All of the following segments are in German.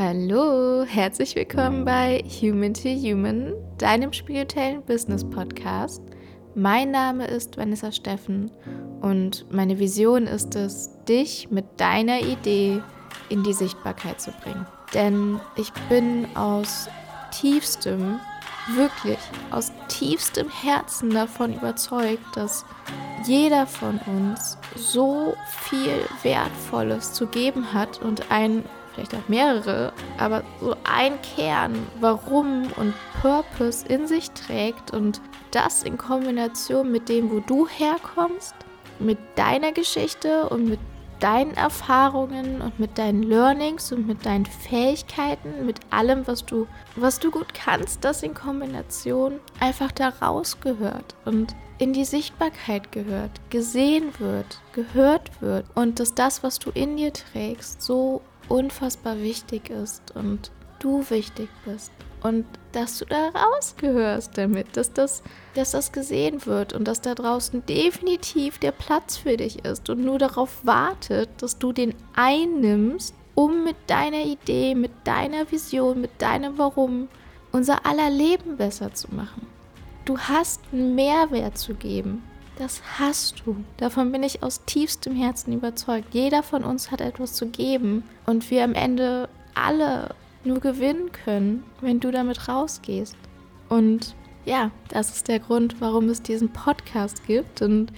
Hallo, herzlich willkommen bei Human to Human, deinem spirituellen Business Podcast. Mein Name ist Vanessa Steffen und meine Vision ist es, dich mit deiner Idee in die Sichtbarkeit zu bringen. Denn ich bin aus tiefstem, wirklich aus tiefstem Herzen davon überzeugt, dass jeder von uns so viel Wertvolles zu geben hat und ein, vielleicht auch mehrere, aber so ein Kern, warum und Purpose in sich trägt und das in Kombination mit dem, wo du herkommst, mit deiner Geschichte und mit deinen Erfahrungen und mit deinen Learnings und mit deinen Fähigkeiten, mit allem, was du, was du gut kannst, das in Kombination einfach da rausgehört und in die Sichtbarkeit gehört, gesehen wird, gehört wird und dass das, was du in dir trägst, so unfassbar wichtig ist und du wichtig bist und dass du da rausgehörst damit, dass das, dass das gesehen wird und dass da draußen definitiv der Platz für dich ist und nur darauf wartet, dass du den einnimmst, um mit deiner Idee, mit deiner Vision, mit deinem Warum unser aller Leben besser zu machen. Du hast einen Mehrwert zu geben. Das hast du. Davon bin ich aus tiefstem Herzen überzeugt. Jeder von uns hat etwas zu geben und wir am Ende alle nur gewinnen können, wenn du damit rausgehst. Und ja, das ist der Grund, warum es diesen Podcast gibt und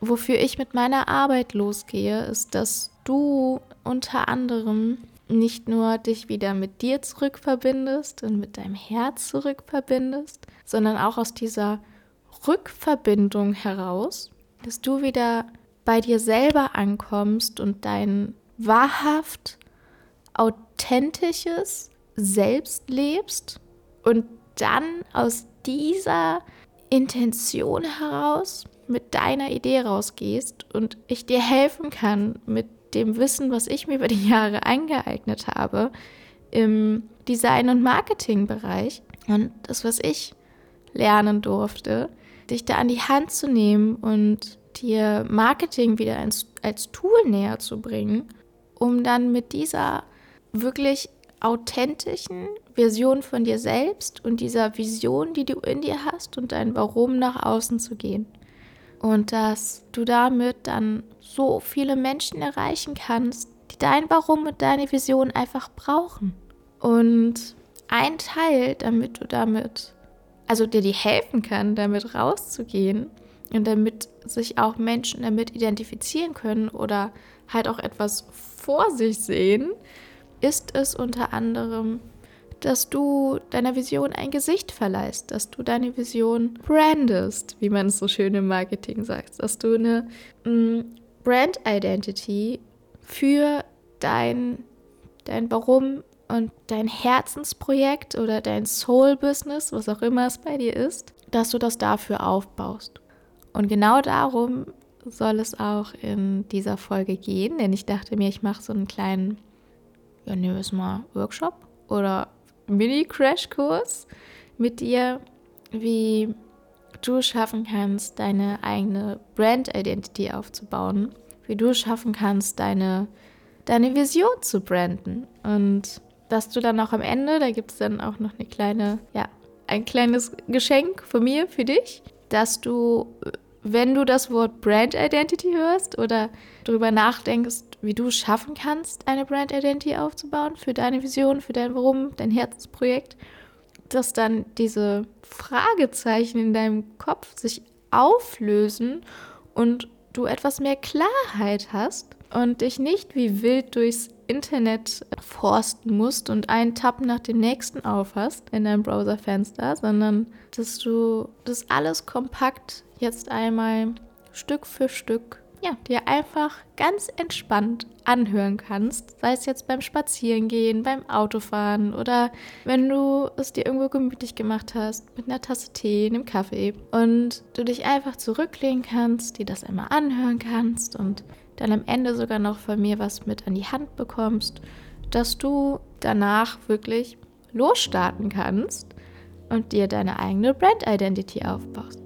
wofür ich mit meiner Arbeit losgehe, ist, dass du unter anderem nicht nur dich wieder mit dir zurückverbindest und mit deinem Herz zurückverbindest, sondern auch aus dieser Rückverbindung heraus, dass du wieder bei dir selber ankommst und dein wahrhaft authentisches Selbst lebst und dann aus dieser Intention heraus mit deiner Idee rausgehst und ich dir helfen kann mit dem Wissen, was ich mir über die Jahre angeeignet habe im Design- und Marketingbereich und das, was ich lernen durfte, dich da an die Hand zu nehmen und dir Marketing wieder als, als Tool näher zu bringen, um dann mit dieser wirklich authentischen Version von dir selbst und dieser Vision, die du in dir hast und dein Warum nach außen zu gehen. Und dass du damit dann so viele Menschen erreichen kannst, die dein Warum und deine Vision einfach brauchen. Und ein Teil, damit du damit, also dir die helfen kann, damit rauszugehen und damit sich auch Menschen damit identifizieren können oder halt auch etwas vor sich sehen, ist es unter anderem, dass du deiner Vision ein Gesicht verleihst, dass du deine Vision brandest, wie man es so schön im Marketing sagt, dass du eine mm, Brand Identity für dein, dein Warum und dein Herzensprojekt oder dein Soul Business, was auch immer es bei dir ist, dass du das dafür aufbaust. Und genau darum soll es auch in dieser Folge gehen, denn ich dachte mir, ich mache so einen kleinen ja, nehmen wir es mal Workshop oder Mini-Crash-Kurs mit dir, wie du schaffen kannst, deine eigene Brand-Identity aufzubauen, wie du schaffen kannst, deine, deine Vision zu branden und dass du dann auch am Ende, da gibt es dann auch noch eine kleine, ja, ein kleines Geschenk von mir für dich, dass du wenn du das Wort Brand Identity hörst oder darüber nachdenkst, wie du es schaffen kannst, eine Brand Identity aufzubauen für deine Vision, für dein Warum, dein Herzensprojekt, dass dann diese Fragezeichen in deinem Kopf sich auflösen und du etwas mehr Klarheit hast und dich nicht wie wild durchs Internet forsten musst und einen Tab nach dem nächsten aufhast in deinem Browserfenster, sondern dass du das alles kompakt jetzt einmal Stück für Stück ja, dir einfach ganz entspannt anhören kannst, sei es jetzt beim Spazierengehen, beim Autofahren oder wenn du es dir irgendwo gemütlich gemacht hast mit einer Tasse Tee, einem Kaffee und du dich einfach zurücklehnen kannst, dir das einmal anhören kannst und dann am Ende sogar noch von mir was mit an die Hand bekommst, dass du danach wirklich losstarten kannst und dir deine eigene Brand Identity aufbaust.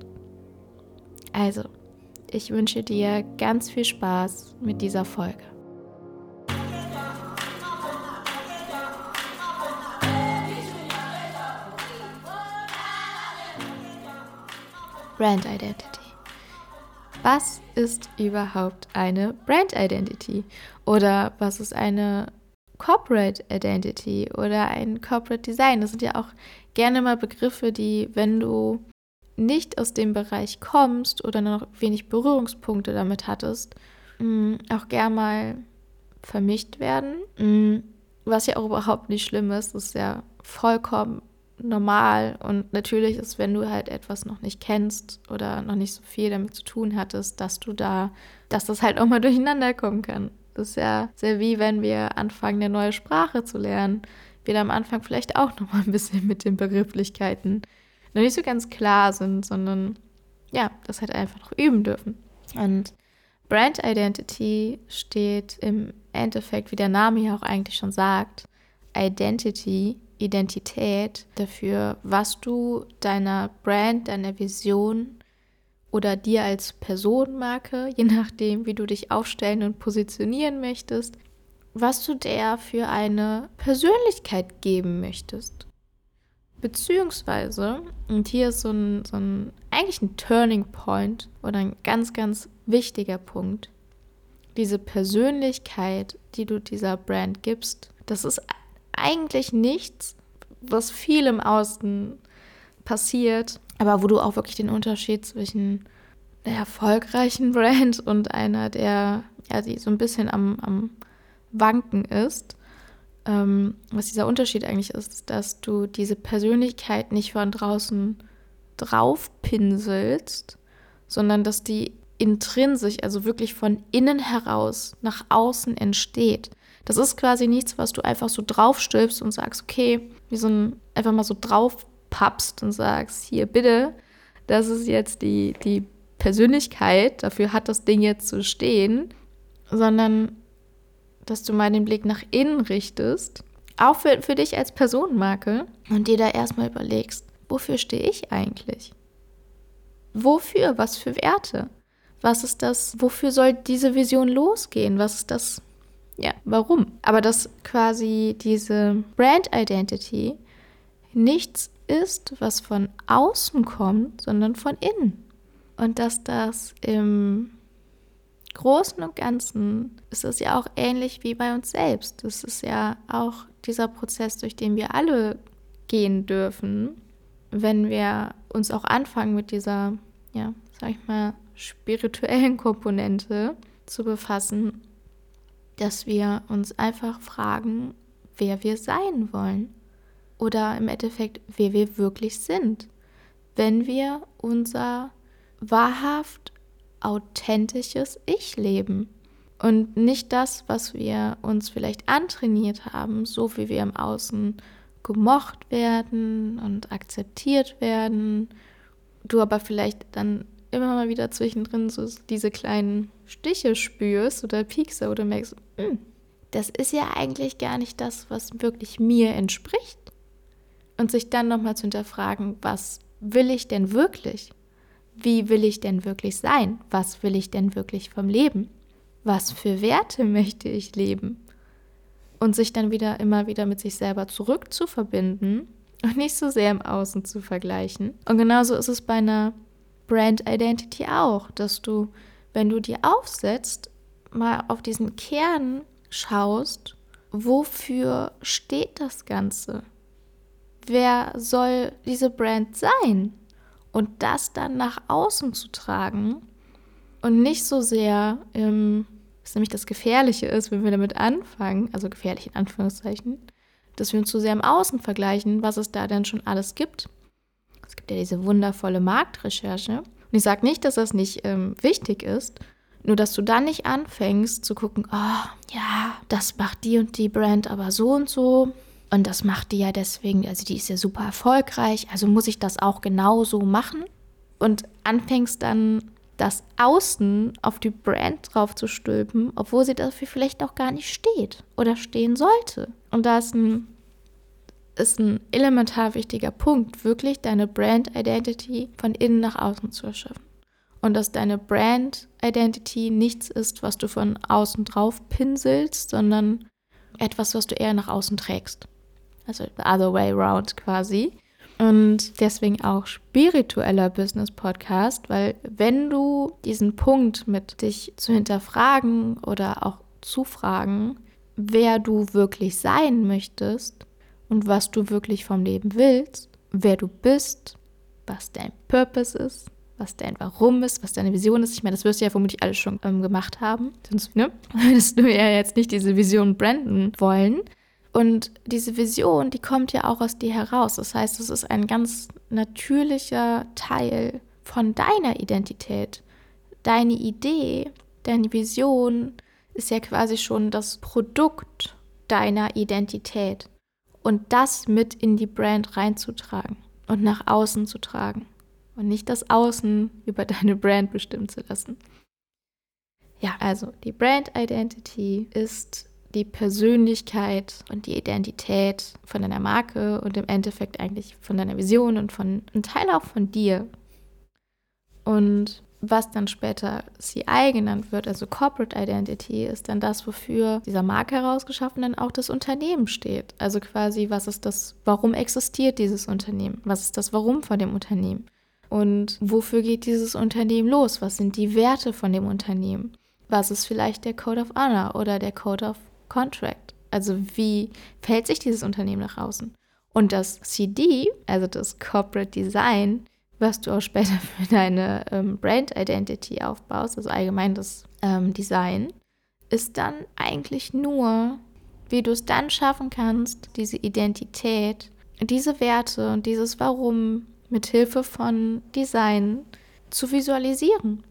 Also, ich wünsche dir ganz viel Spaß mit dieser Folge. Brand Identity. Was ist überhaupt eine Brand Identity? Oder was ist eine Corporate Identity oder ein Corporate Design? Das sind ja auch gerne mal Begriffe, die, wenn du nicht aus dem Bereich kommst oder noch wenig Berührungspunkte damit hattest, mm, auch gern mal vermischt werden. Mm, was ja auch überhaupt nicht schlimm ist, das ist ja vollkommen normal und natürlich ist, wenn du halt etwas noch nicht kennst oder noch nicht so viel damit zu tun hattest, dass du da, dass das halt auch mal durcheinander kommen kann. Das ist ja sehr wie wenn wir anfangen, eine neue Sprache zu lernen. Wir da am Anfang vielleicht auch noch mal ein bisschen mit den Begrifflichkeiten noch nicht so ganz klar sind, sondern ja, das halt einfach noch üben dürfen. Und Brand Identity steht im Endeffekt, wie der Name ja auch eigentlich schon sagt, Identity, Identität dafür, was du deiner Brand, deiner Vision oder dir als Personenmarke, je nachdem, wie du dich aufstellen und positionieren möchtest, was du der für eine Persönlichkeit geben möchtest. Beziehungsweise, und hier ist so ein, so ein eigentlich ein Turning Point oder ein ganz, ganz wichtiger Punkt, diese Persönlichkeit, die du dieser Brand gibst, das ist eigentlich nichts, was viel im Außen passiert, aber wo du auch wirklich den Unterschied zwischen der erfolgreichen Brand und einer, der ja, die so ein bisschen am, am Wanken ist, ähm, was dieser Unterschied eigentlich ist, dass du diese Persönlichkeit nicht von draußen drauf pinselst, sondern dass die intrinsisch, also wirklich von innen heraus nach außen entsteht. Das ist quasi nichts, was du einfach so draufstülpst und sagst, okay, wie so ein, einfach mal so drauf pappst und sagst, hier bitte, das ist jetzt die, die Persönlichkeit, dafür hat das Ding jetzt zu stehen, sondern dass du mal den Blick nach innen richtest, auch für, für dich als Personenmarke und dir da erstmal überlegst, wofür stehe ich eigentlich? Wofür? Was für Werte? Was ist das? Wofür soll diese Vision losgehen? Was ist das? Ja, warum? Aber dass quasi diese Brand Identity nichts ist, was von außen kommt, sondern von innen. Und dass das im Großen und Ganzen ist es ja auch ähnlich wie bei uns selbst. Das ist ja auch dieser Prozess, durch den wir alle gehen dürfen, wenn wir uns auch anfangen mit dieser, ja, sag ich mal, spirituellen Komponente zu befassen, dass wir uns einfach fragen, wer wir sein wollen. Oder im Endeffekt, wer wir wirklich sind, wenn wir unser wahrhaft authentisches Ich leben und nicht das, was wir uns vielleicht antrainiert haben, so wie wir im Außen gemocht werden und akzeptiert werden, du aber vielleicht dann immer mal wieder zwischendrin so diese kleinen Stiche spürst oder Piekse oder merkst, hm, das ist ja eigentlich gar nicht das, was wirklich mir entspricht. Und sich dann nochmal zu hinterfragen, was will ich denn wirklich? wie will ich denn wirklich sein? Was will ich denn wirklich vom Leben? Was für Werte möchte ich leben? Und sich dann wieder immer wieder mit sich selber zurück zu verbinden und nicht so sehr im Außen zu vergleichen. Und genauso ist es bei einer Brand Identity auch, dass du, wenn du dir aufsetzt, mal auf diesen Kern schaust, wofür steht das Ganze? Wer soll diese Brand sein? und das dann nach außen zu tragen und nicht so sehr, ähm, was nämlich das Gefährliche ist, wenn wir damit anfangen, also gefährlich in Anführungszeichen, dass wir uns zu sehr im Außen vergleichen, was es da denn schon alles gibt. Es gibt ja diese wundervolle Marktrecherche. Und ich sage nicht, dass das nicht ähm, wichtig ist, nur dass du dann nicht anfängst zu gucken, oh, ja, das macht die und die Brand aber so und so. Und das macht die ja deswegen, also die ist ja super erfolgreich, also muss ich das auch genauso machen. Und anfängst dann das Außen auf die Brand drauf zu stülpen, obwohl sie dafür vielleicht auch gar nicht steht oder stehen sollte. Und da ist ein, ist ein elementar wichtiger Punkt, wirklich deine Brand Identity von innen nach außen zu erschaffen. Und dass deine Brand Identity nichts ist, was du von außen drauf pinselst, sondern etwas, was du eher nach außen trägst also the other way around quasi. Und deswegen auch spiritueller Business Podcast, weil wenn du diesen Punkt mit dich zu hinterfragen oder auch zu fragen, wer du wirklich sein möchtest und was du wirklich vom Leben willst, wer du bist, was dein Purpose ist, was dein Warum ist, was deine Vision ist. Ich meine, das wirst du ja vermutlich alles schon ähm, gemacht haben. Sonst ne? würdest du ja jetzt nicht diese Vision branden wollen. Und diese Vision, die kommt ja auch aus dir heraus. Das heißt, es ist ein ganz natürlicher Teil von deiner Identität. Deine Idee, deine Vision ist ja quasi schon das Produkt deiner Identität. Und das mit in die Brand reinzutragen und nach außen zu tragen. Und nicht das Außen über deine Brand bestimmen zu lassen. Ja, also die Brand Identity ist die Persönlichkeit und die Identität von deiner Marke und im Endeffekt eigentlich von deiner Vision und von ein Teil auch von dir. Und was dann später CI genannt wird, also Corporate Identity, ist dann das, wofür dieser Marke herausgeschaffen dann auch das Unternehmen steht. Also quasi, was ist das, warum existiert dieses Unternehmen? Was ist das Warum von dem Unternehmen? Und wofür geht dieses Unternehmen los? Was sind die Werte von dem Unternehmen? Was ist vielleicht der Code of Honor oder der Code of Contract? Also wie verhält sich dieses Unternehmen nach außen? Und das CD, also das Corporate Design, was du auch später für deine ähm, Brand Identity aufbaust, also allgemein das ähm, Design, ist dann eigentlich nur, wie du es dann schaffen kannst, diese Identität, diese Werte und dieses Warum mit Hilfe von Design zu visualisieren,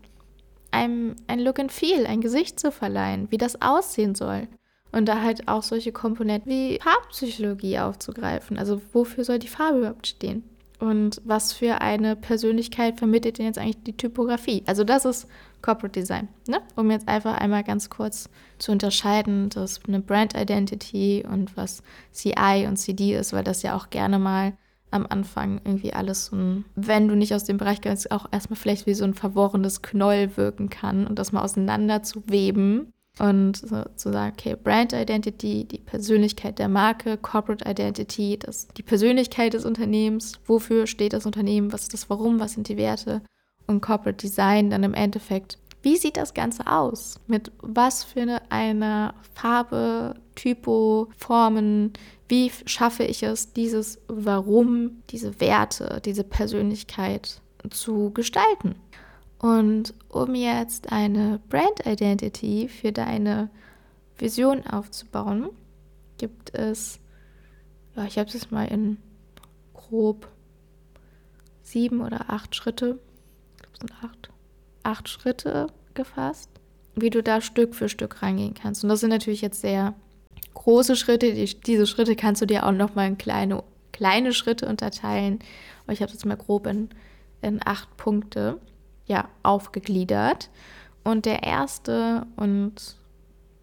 einem ein Look and Feel, ein Gesicht zu verleihen, wie das aussehen soll. Und da halt auch solche Komponenten wie Farbpsychologie aufzugreifen. Also wofür soll die Farbe überhaupt stehen? Und was für eine Persönlichkeit vermittelt denn jetzt eigentlich die Typografie? Also das ist Corporate Design, ne? um jetzt einfach einmal ganz kurz zu unterscheiden, dass eine Brand Identity und was CI und CD ist, weil das ja auch gerne mal am Anfang irgendwie alles so ein, wenn du nicht aus dem Bereich kommst, auch erstmal vielleicht wie so ein verworrenes Knoll wirken kann und das mal auseinander zu weben und so, zu sagen, okay, Brand Identity, die Persönlichkeit der Marke, Corporate Identity, das, die Persönlichkeit des Unternehmens, wofür steht das Unternehmen, was ist das Warum, was sind die Werte und Corporate Design dann im Endeffekt. Wie sieht das Ganze aus? Mit was für eine, eine Farbe, Typo, Formen, wie schaffe ich es, dieses Warum, diese Werte, diese Persönlichkeit zu gestalten? Und um jetzt eine Brand Identity für deine Vision aufzubauen, gibt es, ja, ich habe es mal in grob sieben oder acht Schritte, ich glaube, es sind acht, acht Schritte gefasst, wie du da Stück für Stück reingehen kannst. Und das sind natürlich jetzt sehr große Schritte. Die, diese Schritte kannst du dir auch nochmal in kleine, kleine Schritte unterteilen. Aber ich habe das mal grob in, in acht Punkte ja, aufgegliedert. Und der erste und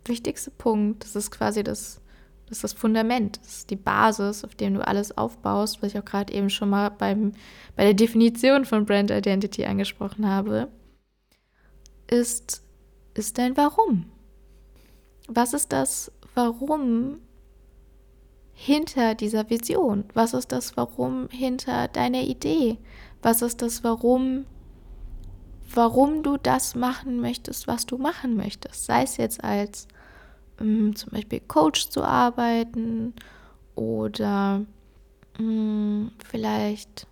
wichtigste Punkt, das ist quasi das, das ist das Fundament, das ist die Basis, auf dem du alles aufbaust, was ich auch gerade eben schon mal beim, bei der Definition von Brand Identity angesprochen habe, ist, ist dein Warum. Was ist das Warum hinter dieser Vision? Was ist das Warum hinter deiner Idee? Was ist das Warum, warum du das machen möchtest, was du machen möchtest? Sei es jetzt als ähm, zum Beispiel Coach zu arbeiten oder ähm, vielleicht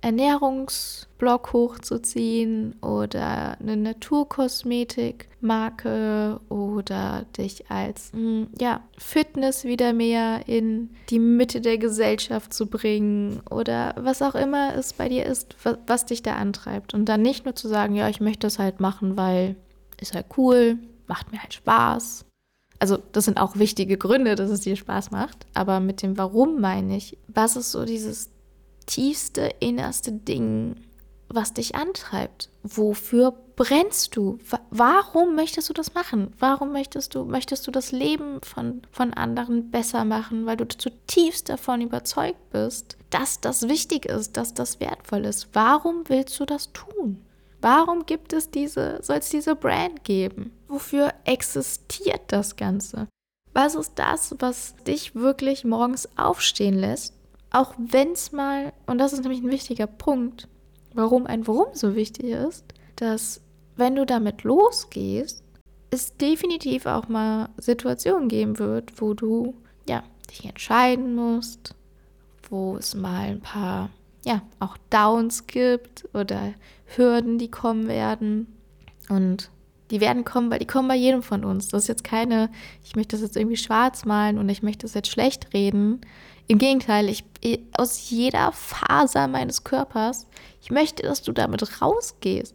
Ernährungsblog hochzuziehen oder eine Naturkosmetikmarke oder dich als mm, ja, Fitness wieder mehr in die Mitte der Gesellschaft zu bringen oder was auch immer es bei dir ist, was, was dich da antreibt. Und dann nicht nur zu sagen, ja, ich möchte das halt machen, weil ist halt cool, macht mir halt Spaß. Also das sind auch wichtige Gründe, dass es dir Spaß macht. Aber mit dem Warum meine ich, was ist so dieses tiefste, innerste Ding, was dich antreibt? Wofür brennst du? Warum möchtest du das machen? Warum möchtest du, möchtest du das Leben von, von anderen besser machen, weil du zutiefst davon überzeugt bist, dass das wichtig ist, dass das wertvoll ist? Warum willst du das tun? Warum gibt es diese, soll es diese Brand geben? Wofür existiert das Ganze? Was ist das, was dich wirklich morgens aufstehen lässt auch wenn es mal, und das ist nämlich ein wichtiger Punkt, warum ein Warum so wichtig ist, dass wenn du damit losgehst, es definitiv auch mal Situationen geben wird, wo du ja dich entscheiden musst, wo es mal ein paar ja auch Downs gibt oder Hürden, die kommen werden und die werden kommen, weil die kommen bei jedem von uns. Das ist jetzt keine, ich möchte das jetzt irgendwie schwarz malen und ich möchte das jetzt schlecht reden. Im Gegenteil, ich aus jeder Faser meines Körpers, ich möchte, dass du damit rausgehst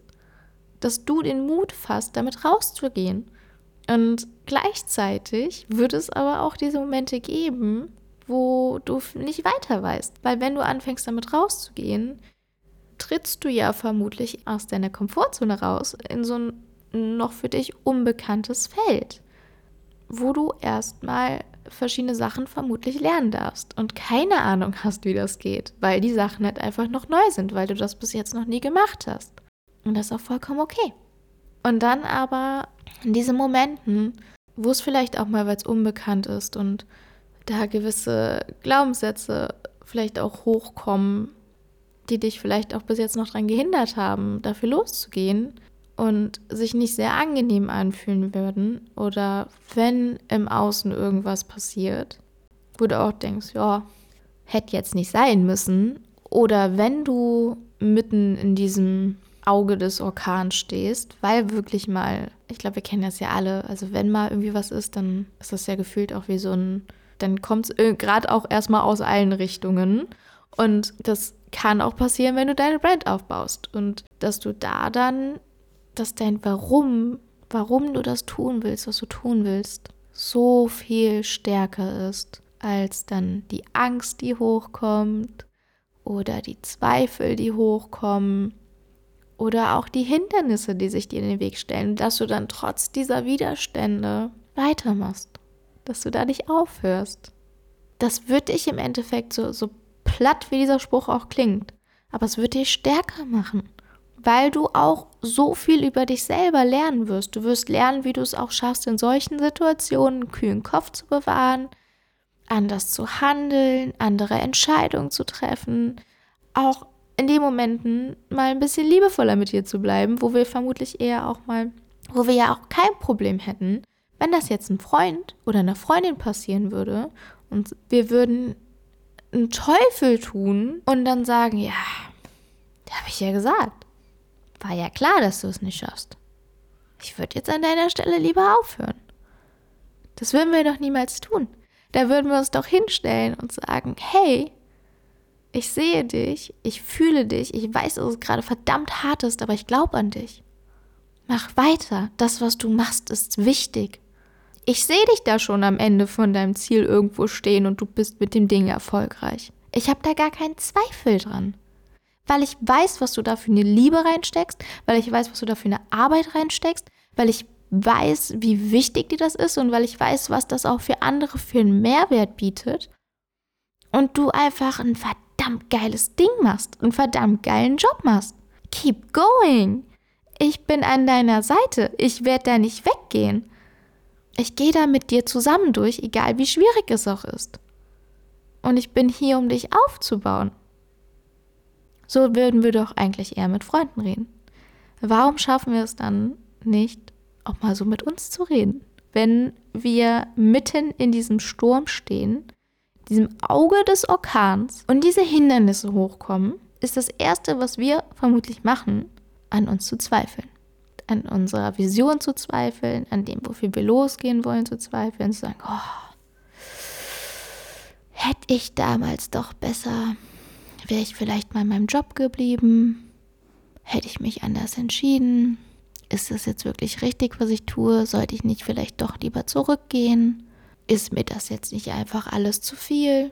dass du den Mut fasst, damit rauszugehen. Und gleichzeitig wird es aber auch diese Momente geben, wo du nicht weiter weißt. Weil wenn du anfängst, damit rauszugehen, trittst du ja vermutlich aus deiner Komfortzone raus in so ein noch für dich unbekanntes Feld, wo du erstmal verschiedene Sachen vermutlich lernen darfst und keine Ahnung hast, wie das geht, weil die Sachen halt einfach noch neu sind, weil du das bis jetzt noch nie gemacht hast. Und das ist auch vollkommen okay. Und dann aber in diesen Momenten, wo es vielleicht auch mal, weil es unbekannt ist und da gewisse Glaubenssätze vielleicht auch hochkommen, die dich vielleicht auch bis jetzt noch daran gehindert haben, dafür loszugehen und sich nicht sehr angenehm anfühlen würden oder wenn im Außen irgendwas passiert, wo du auch denkst, ja, hätte jetzt nicht sein müssen oder wenn du mitten in diesem Auge des Orkans stehst, weil wirklich mal, ich glaube, wir kennen das ja alle, also wenn mal irgendwie was ist, dann ist das ja gefühlt auch wie so ein, dann kommt es gerade auch erstmal aus allen Richtungen. Und das kann auch passieren, wenn du deine Brand aufbaust. Und dass du da dann, dass dein Warum, warum du das tun willst, was du tun willst, so viel stärker ist als dann die Angst, die hochkommt oder die Zweifel, die hochkommen oder auch die Hindernisse, die sich dir in den Weg stellen, dass du dann trotz dieser Widerstände weitermachst, dass du da nicht aufhörst. Das wird dich im Endeffekt so, so platt, wie dieser Spruch auch klingt, aber es wird dich stärker machen, weil du auch so viel über dich selber lernen wirst. Du wirst lernen, wie du es auch schaffst, in solchen Situationen einen kühlen Kopf zu bewahren, anders zu handeln, andere Entscheidungen zu treffen, auch in den Momenten mal ein bisschen liebevoller mit dir zu bleiben, wo wir vermutlich eher auch mal, wo wir ja auch kein Problem hätten, wenn das jetzt ein Freund oder eine Freundin passieren würde und wir würden einen Teufel tun und dann sagen, ja, habe ich ja gesagt. War ja klar, dass du es nicht schaffst. Ich würde jetzt an deiner Stelle lieber aufhören. Das würden wir doch niemals tun. Da würden wir uns doch hinstellen und sagen, hey, ich sehe dich, ich fühle dich, ich weiß, dass es gerade verdammt hart ist, aber ich glaube an dich. Mach weiter, das, was du machst, ist wichtig. Ich sehe dich da schon am Ende von deinem Ziel irgendwo stehen und du bist mit dem Ding erfolgreich. Ich habe da gar keinen Zweifel dran. Weil ich weiß, was du da für eine Liebe reinsteckst, weil ich weiß, was du da für eine Arbeit reinsteckst, weil ich weiß, wie wichtig dir das ist und weil ich weiß, was das auch für andere für einen Mehrwert bietet. Und du einfach ein verdammt geiles Ding machst, einen verdammt geilen Job machst. Keep going. Ich bin an deiner Seite. Ich werde da nicht weggehen. Ich gehe da mit dir zusammen durch, egal wie schwierig es auch ist. Und ich bin hier, um dich aufzubauen. So würden wir doch eigentlich eher mit Freunden reden. Warum schaffen wir es dann nicht, auch mal so mit uns zu reden? Wenn wir mitten in diesem Sturm stehen diesem Auge des Orkans und diese Hindernisse hochkommen, ist das Erste, was wir vermutlich machen, an uns zu zweifeln. An unserer Vision zu zweifeln, an dem, wofür wir losgehen wollen, zu zweifeln, zu sagen, oh, hätte ich damals doch besser, wäre ich vielleicht mal in meinem Job geblieben, hätte ich mich anders entschieden, ist das jetzt wirklich richtig, was ich tue, sollte ich nicht vielleicht doch lieber zurückgehen? ist mir das jetzt nicht einfach alles zu viel?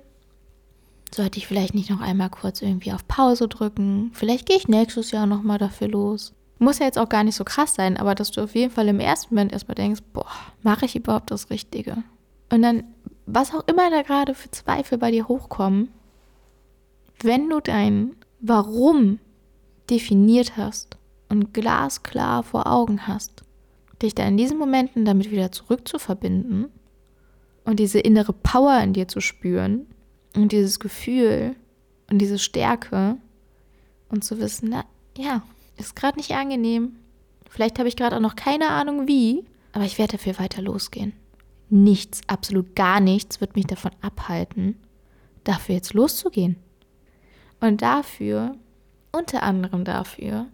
Sollte ich vielleicht nicht noch einmal kurz irgendwie auf Pause drücken? Vielleicht gehe ich nächstes Jahr nochmal dafür los. Muss ja jetzt auch gar nicht so krass sein, aber dass du auf jeden Fall im ersten Moment erstmal denkst, boah, mache ich überhaupt das Richtige? Und dann, was auch immer da gerade für Zweifel bei dir hochkommen, wenn du dein Warum definiert hast und glasklar vor Augen hast, dich da in diesen Momenten damit wieder zurück zu verbinden und diese innere Power in dir zu spüren, und dieses Gefühl und diese Stärke und zu wissen, na ja, ist gerade nicht angenehm. Vielleicht habe ich gerade auch noch keine Ahnung wie, aber ich werde dafür weiter losgehen. Nichts, absolut gar nichts wird mich davon abhalten, dafür jetzt loszugehen. Und dafür, unter anderem dafür,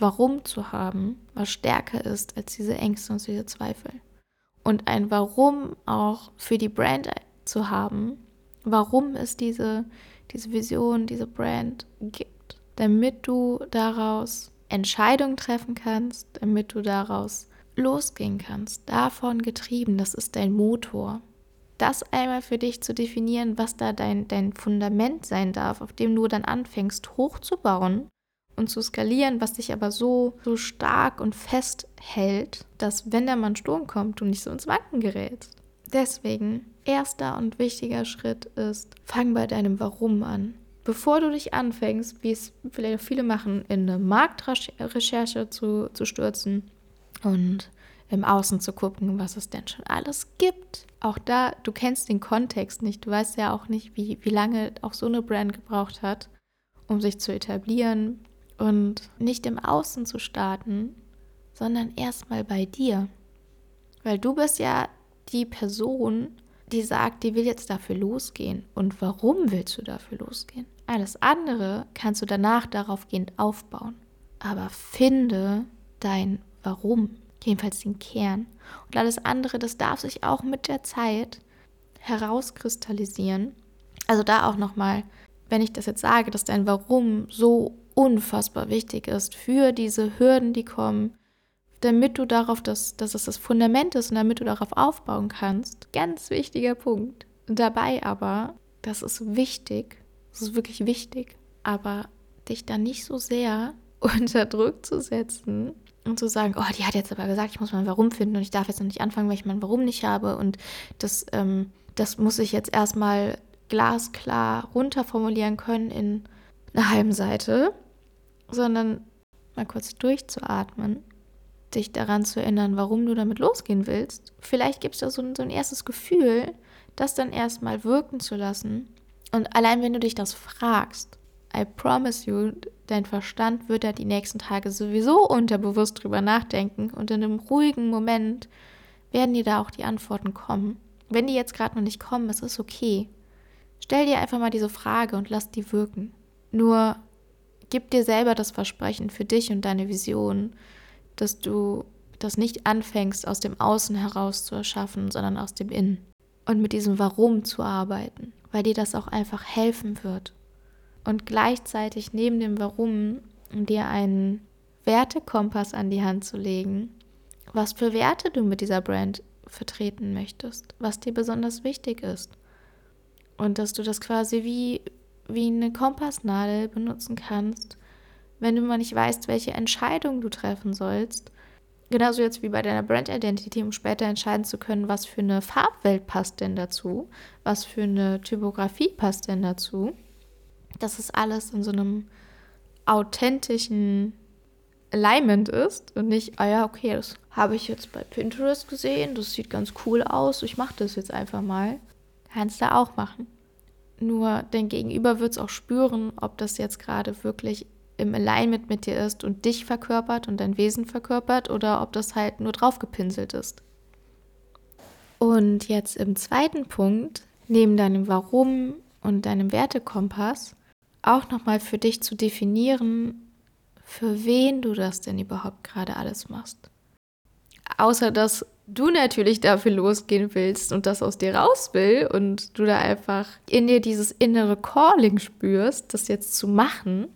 Warum zu haben, was stärker ist als diese Ängste und diese Zweifel. Und ein Warum auch für die Brand zu haben, warum es diese, diese Vision, diese Brand gibt, damit du daraus Entscheidungen treffen kannst, damit du daraus losgehen kannst, davon getrieben, das ist dein Motor. Das einmal für dich zu definieren, was da dein, dein Fundament sein darf, auf dem du dann anfängst hochzubauen und zu skalieren, was dich aber so, so stark und fest hält, dass wenn da mal ein Sturm kommt, du nicht so ins Wanken gerätst. Deswegen, erster und wichtiger Schritt ist, fang bei deinem Warum an. Bevor du dich anfängst, wie es vielleicht viele machen, in eine Marktrecherche zu, zu stürzen und im Außen zu gucken, was es denn schon alles gibt. Auch da, du kennst den Kontext nicht. Du weißt ja auch nicht, wie, wie lange auch so eine Brand gebraucht hat, um sich zu etablieren und nicht im Außen zu starten, sondern erstmal bei dir. Weil du bist ja die Person, die sagt, die will jetzt dafür losgehen. Und warum willst du dafür losgehen? Alles andere kannst du danach daraufgehend aufbauen. Aber finde dein Warum jedenfalls den Kern. Und alles andere, das darf sich auch mit der Zeit herauskristallisieren. Also da auch nochmal, wenn ich das jetzt sage, dass dein Warum so unfassbar wichtig ist für diese Hürden, die kommen, damit du darauf, das, dass es das Fundament ist und damit du darauf aufbauen kannst. Ganz wichtiger Punkt. Dabei aber, das ist wichtig, das ist wirklich wichtig, aber dich da nicht so sehr unter Druck zu setzen, und zu sagen, oh, die hat jetzt aber gesagt, ich muss mein Warum finden und ich darf jetzt noch nicht anfangen, weil ich mein Warum nicht habe und das, ähm, das muss ich jetzt erstmal glasklar runterformulieren können in einer halben Seite, sondern mal kurz durchzuatmen, dich daran zu erinnern, warum du damit losgehen willst. Vielleicht gibt es da so ein, so ein erstes Gefühl, das dann erstmal wirken zu lassen. Und allein wenn du dich das fragst, I promise you, dein Verstand wird da die nächsten Tage sowieso unterbewusst drüber nachdenken und in einem ruhigen Moment werden dir da auch die Antworten kommen. Wenn die jetzt gerade noch nicht kommen, es ist okay. Stell dir einfach mal diese Frage und lass die wirken. Nur gib dir selber das Versprechen für dich und deine Vision, dass du das nicht anfängst, aus dem Außen heraus zu erschaffen, sondern aus dem Innen. Und mit diesem Warum zu arbeiten, weil dir das auch einfach helfen wird und gleichzeitig neben dem Warum dir einen Wertekompass an die Hand zu legen, was für Werte du mit dieser Brand vertreten möchtest, was dir besonders wichtig ist. Und dass du das quasi wie, wie eine Kompassnadel benutzen kannst, wenn du mal nicht weißt, welche Entscheidung du treffen sollst. Genauso jetzt wie bei deiner Brand Identity, um später entscheiden zu können, was für eine Farbwelt passt denn dazu, was für eine Typografie passt denn dazu dass es alles in so einem authentischen Alignment ist und nicht, ah ja, okay, das habe ich jetzt bei Pinterest gesehen, das sieht ganz cool aus, ich mache das jetzt einfach mal. Kannst du auch machen. Nur dein Gegenüber wird es auch spüren, ob das jetzt gerade wirklich im Alignment mit dir ist und dich verkörpert und dein Wesen verkörpert oder ob das halt nur draufgepinselt ist. Und jetzt im zweiten Punkt, neben deinem Warum und deinem Wertekompass, auch nochmal für dich zu definieren, für wen du das denn überhaupt gerade alles machst. Außer dass du natürlich dafür losgehen willst und das aus dir raus will und du da einfach in dir dieses innere Calling spürst, das jetzt zu machen.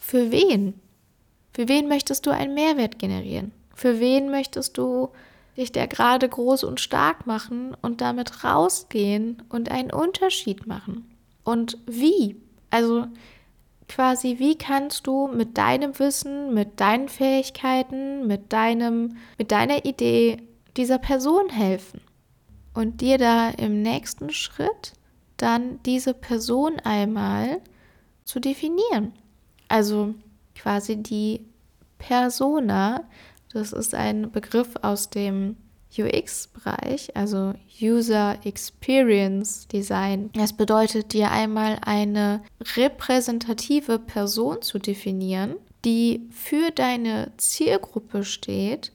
Für wen? Für wen möchtest du einen Mehrwert generieren? Für wen möchtest du dich da gerade groß und stark machen und damit rausgehen und einen Unterschied machen? Und wie? Also quasi, wie kannst du mit deinem Wissen, mit deinen Fähigkeiten, mit deinem, mit deiner Idee dieser Person helfen? Und dir da im nächsten Schritt dann diese Person einmal zu definieren. Also quasi die Persona, das ist ein Begriff aus dem UX-Bereich, also User Experience Design. Das bedeutet dir einmal eine repräsentative Person zu definieren, die für deine Zielgruppe steht,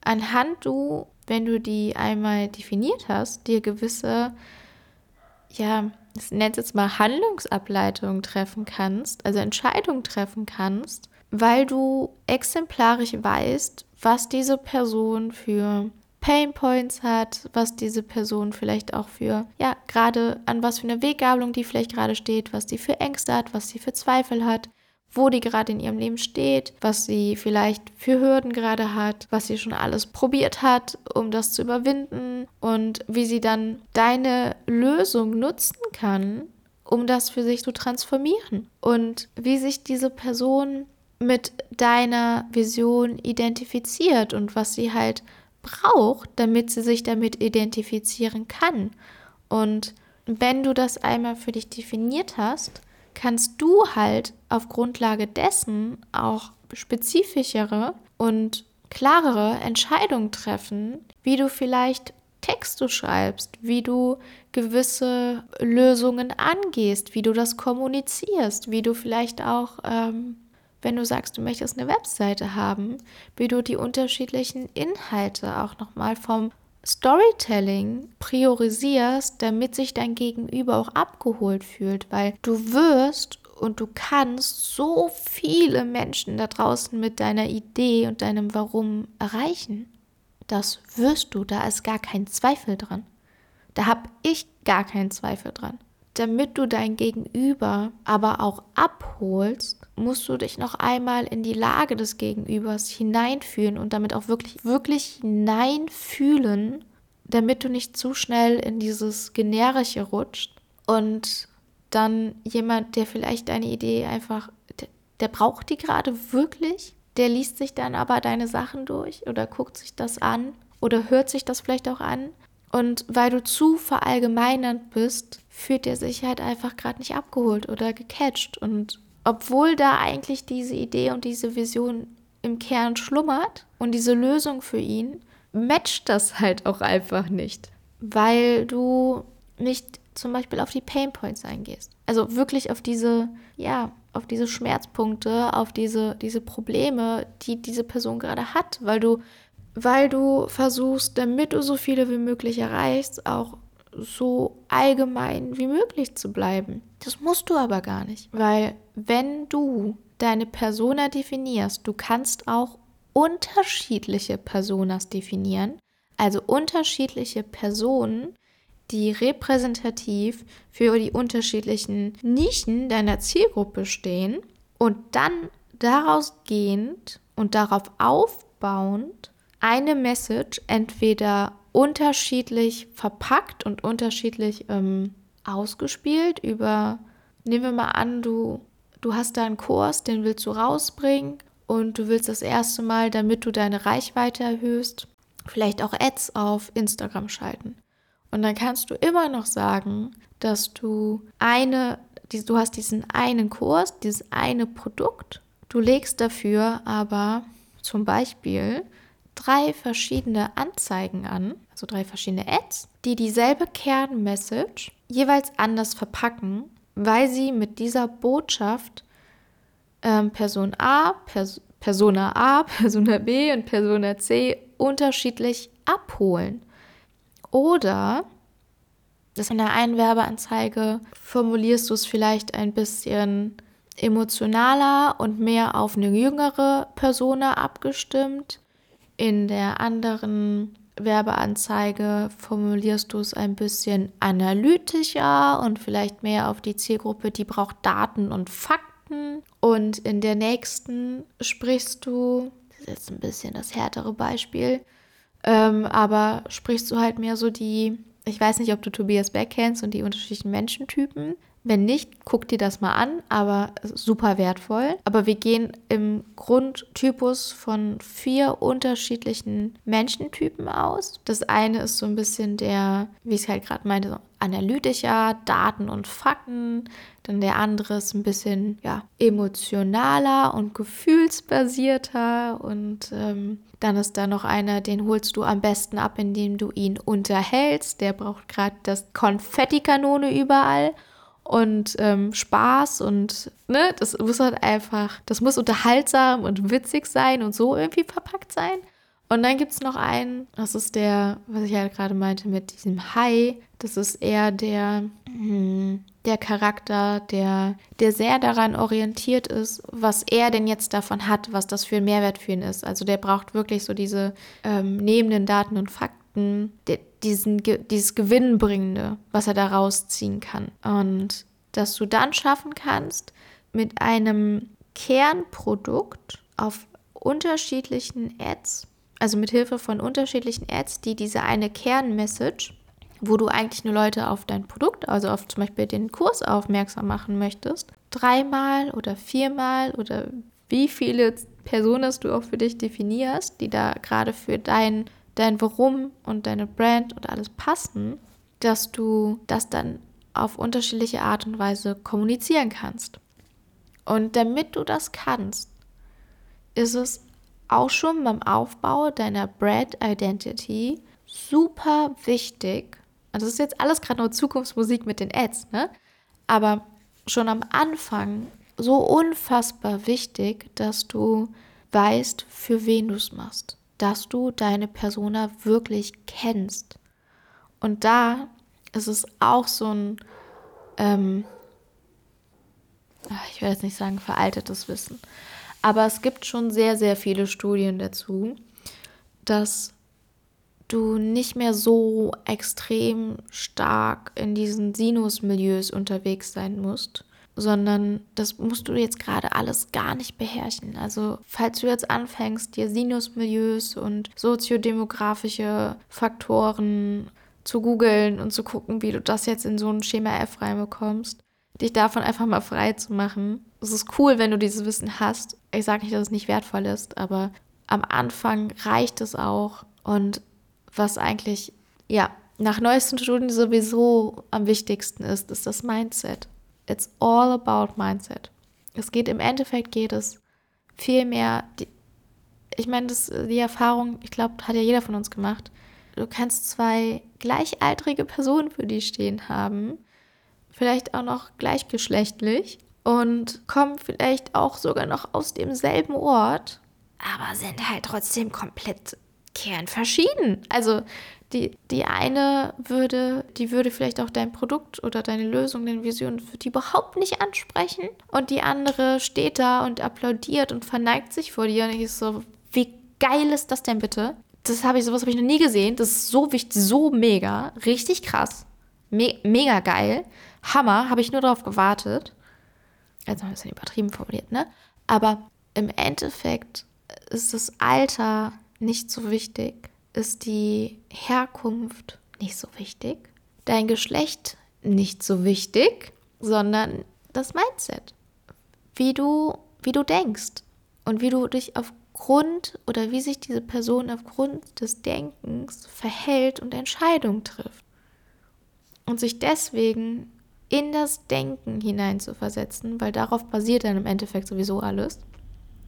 anhand du, wenn du die einmal definiert hast, dir gewisse, ja, ich nenne es jetzt mal Handlungsableitungen treffen kannst, also Entscheidungen treffen kannst, weil du exemplarisch weißt, was diese Person für Pain Points hat, was diese Person vielleicht auch für, ja, gerade an was für eine Weggabelung die vielleicht gerade steht, was die für Ängste hat, was sie für Zweifel hat, wo die gerade in ihrem Leben steht, was sie vielleicht für Hürden gerade hat, was sie schon alles probiert hat, um das zu überwinden und wie sie dann deine Lösung nutzen kann, um das für sich zu transformieren. Und wie sich diese Person mit deiner Vision identifiziert und was sie halt braucht, damit sie sich damit identifizieren kann. Und wenn du das einmal für dich definiert hast, kannst du halt auf Grundlage dessen auch spezifischere und klarere Entscheidungen treffen, wie du vielleicht Texte schreibst, wie du gewisse Lösungen angehst, wie du das kommunizierst, wie du vielleicht auch, ähm, wenn du sagst, du möchtest eine Webseite haben, wie du die unterschiedlichen Inhalte auch nochmal vom Storytelling priorisierst, damit sich dein Gegenüber auch abgeholt fühlt, weil du wirst und du kannst so viele Menschen da draußen mit deiner Idee und deinem Warum erreichen. Das wirst du, da ist gar kein Zweifel dran. Da habe ich gar keinen Zweifel dran. Damit du dein Gegenüber aber auch abholst, musst du dich noch einmal in die Lage des Gegenübers hineinfühlen und damit auch wirklich, wirklich hineinfühlen, damit du nicht zu schnell in dieses Generische rutscht und dann jemand, der vielleicht deine Idee einfach, der, der braucht die gerade wirklich, der liest sich dann aber deine Sachen durch oder guckt sich das an oder hört sich das vielleicht auch an. Und weil du zu verallgemeinernd bist, fühlt der sich halt einfach gerade nicht abgeholt oder gecatcht. Und obwohl da eigentlich diese Idee und diese Vision im Kern schlummert und diese Lösung für ihn, matcht das halt auch einfach nicht, weil du nicht zum Beispiel auf die Pain Points eingehst. Also wirklich auf diese, ja, auf diese Schmerzpunkte, auf diese, diese Probleme, die diese Person gerade hat, weil du, weil du versuchst, damit du so viele wie möglich erreichst, auch so allgemein wie möglich zu bleiben. Das musst du aber gar nicht, weil wenn du deine Persona definierst, du kannst auch unterschiedliche Personas definieren, also unterschiedliche Personen, die repräsentativ für die unterschiedlichen Nischen deiner Zielgruppe stehen und dann daraus gehend und darauf aufbauend eine Message entweder unterschiedlich verpackt und unterschiedlich ähm, ausgespielt über, nehmen wir mal an, du, du hast da einen Kurs, den willst du rausbringen und du willst das erste Mal, damit du deine Reichweite erhöhst, vielleicht auch Ads auf Instagram schalten. Und dann kannst du immer noch sagen, dass du eine, du hast diesen einen Kurs, dieses eine Produkt, du legst dafür aber zum Beispiel drei verschiedene Anzeigen an, also drei verschiedene Ads, die dieselbe Kernmessage jeweils anders verpacken, weil sie mit dieser Botschaft ähm, Person A, Pers Persona A, Persona B und Persona C unterschiedlich abholen. Oder das in der Einwerbeanzeige formulierst du es vielleicht ein bisschen emotionaler und mehr auf eine jüngere Persona abgestimmt. In der anderen Werbeanzeige formulierst du es ein bisschen analytischer und vielleicht mehr auf die Zielgruppe, die braucht Daten und Fakten. Und in der nächsten sprichst du, das ist jetzt ein bisschen das härtere Beispiel, ähm, aber sprichst du halt mehr so die, ich weiß nicht, ob du Tobias Beck kennst und die unterschiedlichen Menschentypen. Wenn nicht, guck dir das mal an, aber super wertvoll. Aber wir gehen im Grundtypus von vier unterschiedlichen Menschentypen aus. Das eine ist so ein bisschen der, wie ich es halt gerade meinte, analytischer, Daten und Fakten. Dann der andere ist ein bisschen ja, emotionaler und gefühlsbasierter. Und ähm, dann ist da noch einer, den holst du am besten ab, indem du ihn unterhältst. Der braucht gerade das Konfettikanone überall und ähm, Spaß und ne, das muss halt einfach, das muss unterhaltsam und witzig sein und so irgendwie verpackt sein. Und dann gibt es noch einen, das ist der, was ich ja halt gerade meinte mit diesem Hai. Das ist eher der, hm, der Charakter, der, der sehr daran orientiert ist, was er denn jetzt davon hat, was das für ein Mehrwert für ihn ist. Also der braucht wirklich so diese ähm, neben Daten und Fakten, der, diesen, dieses Gewinnbringende, was er da rausziehen kann. Und dass du dann schaffen kannst, mit einem Kernprodukt auf unterschiedlichen Ads also mit Hilfe von unterschiedlichen Ads, die diese eine Kernmessage, wo du eigentlich nur Leute auf dein Produkt, also auf zum Beispiel den Kurs aufmerksam machen möchtest, dreimal oder viermal oder wie viele Personen du auch für dich definierst, die da gerade für dein, dein Warum und deine Brand und alles passen, dass du das dann auf unterschiedliche Art und Weise kommunizieren kannst. Und damit du das kannst, ist es auch schon beim Aufbau deiner Brand Identity super wichtig. Und das ist jetzt alles gerade nur Zukunftsmusik mit den Ads, ne? Aber schon am Anfang so unfassbar wichtig, dass du weißt, für wen du es machst. Dass du deine Persona wirklich kennst. Und da ist es auch so ein, ähm, ich will jetzt nicht sagen veraltetes Wissen, aber es gibt schon sehr, sehr viele Studien dazu, dass du nicht mehr so extrem stark in diesen Sinus-Milieus unterwegs sein musst, sondern das musst du jetzt gerade alles gar nicht beherrschen. Also falls du jetzt anfängst, dir Sinus-Milieus und soziodemografische Faktoren zu googeln und zu gucken, wie du das jetzt in so ein Schema F reinbekommst, dich davon einfach mal frei zu machen. Es ist cool, wenn du dieses Wissen hast. Ich sage nicht, dass es nicht wertvoll ist, aber am Anfang reicht es auch. Und was eigentlich, ja, nach neuesten Studien sowieso am wichtigsten ist, ist das Mindset. It's all about Mindset. Es geht im Endeffekt geht es viel mehr, die, ich meine, das, die Erfahrung, ich glaube, hat ja jeder von uns gemacht. Du kannst zwei gleichaltrige Personen für dich stehen haben vielleicht auch noch gleichgeschlechtlich und kommen vielleicht auch sogar noch aus demselben Ort, aber sind halt trotzdem komplett kernverschieden. Also die, die eine würde, die würde vielleicht auch dein Produkt oder deine Lösung, deine Vision für die überhaupt nicht ansprechen. Und die andere steht da und applaudiert und verneigt sich vor dir. Und ich so, wie geil ist das denn bitte? Das habe ich, sowas habe ich noch nie gesehen. Das ist so wichtig, so mega, richtig krass. Me mega geil. Hammer, habe ich nur darauf gewartet. Also ein bisschen übertrieben formuliert, ne? Aber im Endeffekt ist das Alter nicht so wichtig, ist die Herkunft nicht so wichtig, dein Geschlecht nicht so wichtig, sondern das Mindset. Wie du, wie du denkst und wie du dich aufgrund oder wie sich diese Person aufgrund des Denkens verhält und Entscheidungen trifft. Und sich deswegen in das Denken hineinzuversetzen, weil darauf basiert dann im Endeffekt sowieso alles.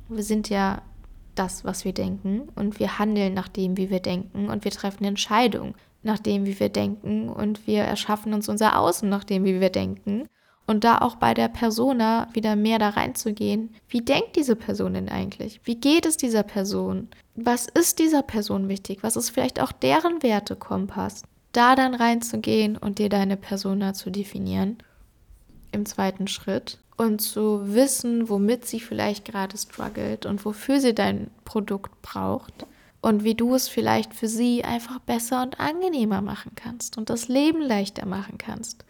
Wir sind ja das, was wir denken und wir handeln nach dem, wie wir denken und wir treffen Entscheidungen nach dem, wie wir denken und wir erschaffen uns unser Außen nach dem, wie wir denken. Und da auch bei der Persona wieder mehr da reinzugehen. Wie denkt diese Person denn eigentlich? Wie geht es dieser Person? Was ist dieser Person wichtig? Was ist vielleicht auch deren Wertekompass? da dann reinzugehen und dir deine Persona zu definieren im zweiten Schritt und zu wissen, womit sie vielleicht gerade struggelt und wofür sie dein Produkt braucht und wie du es vielleicht für sie einfach besser und angenehmer machen kannst und das Leben leichter machen kannst.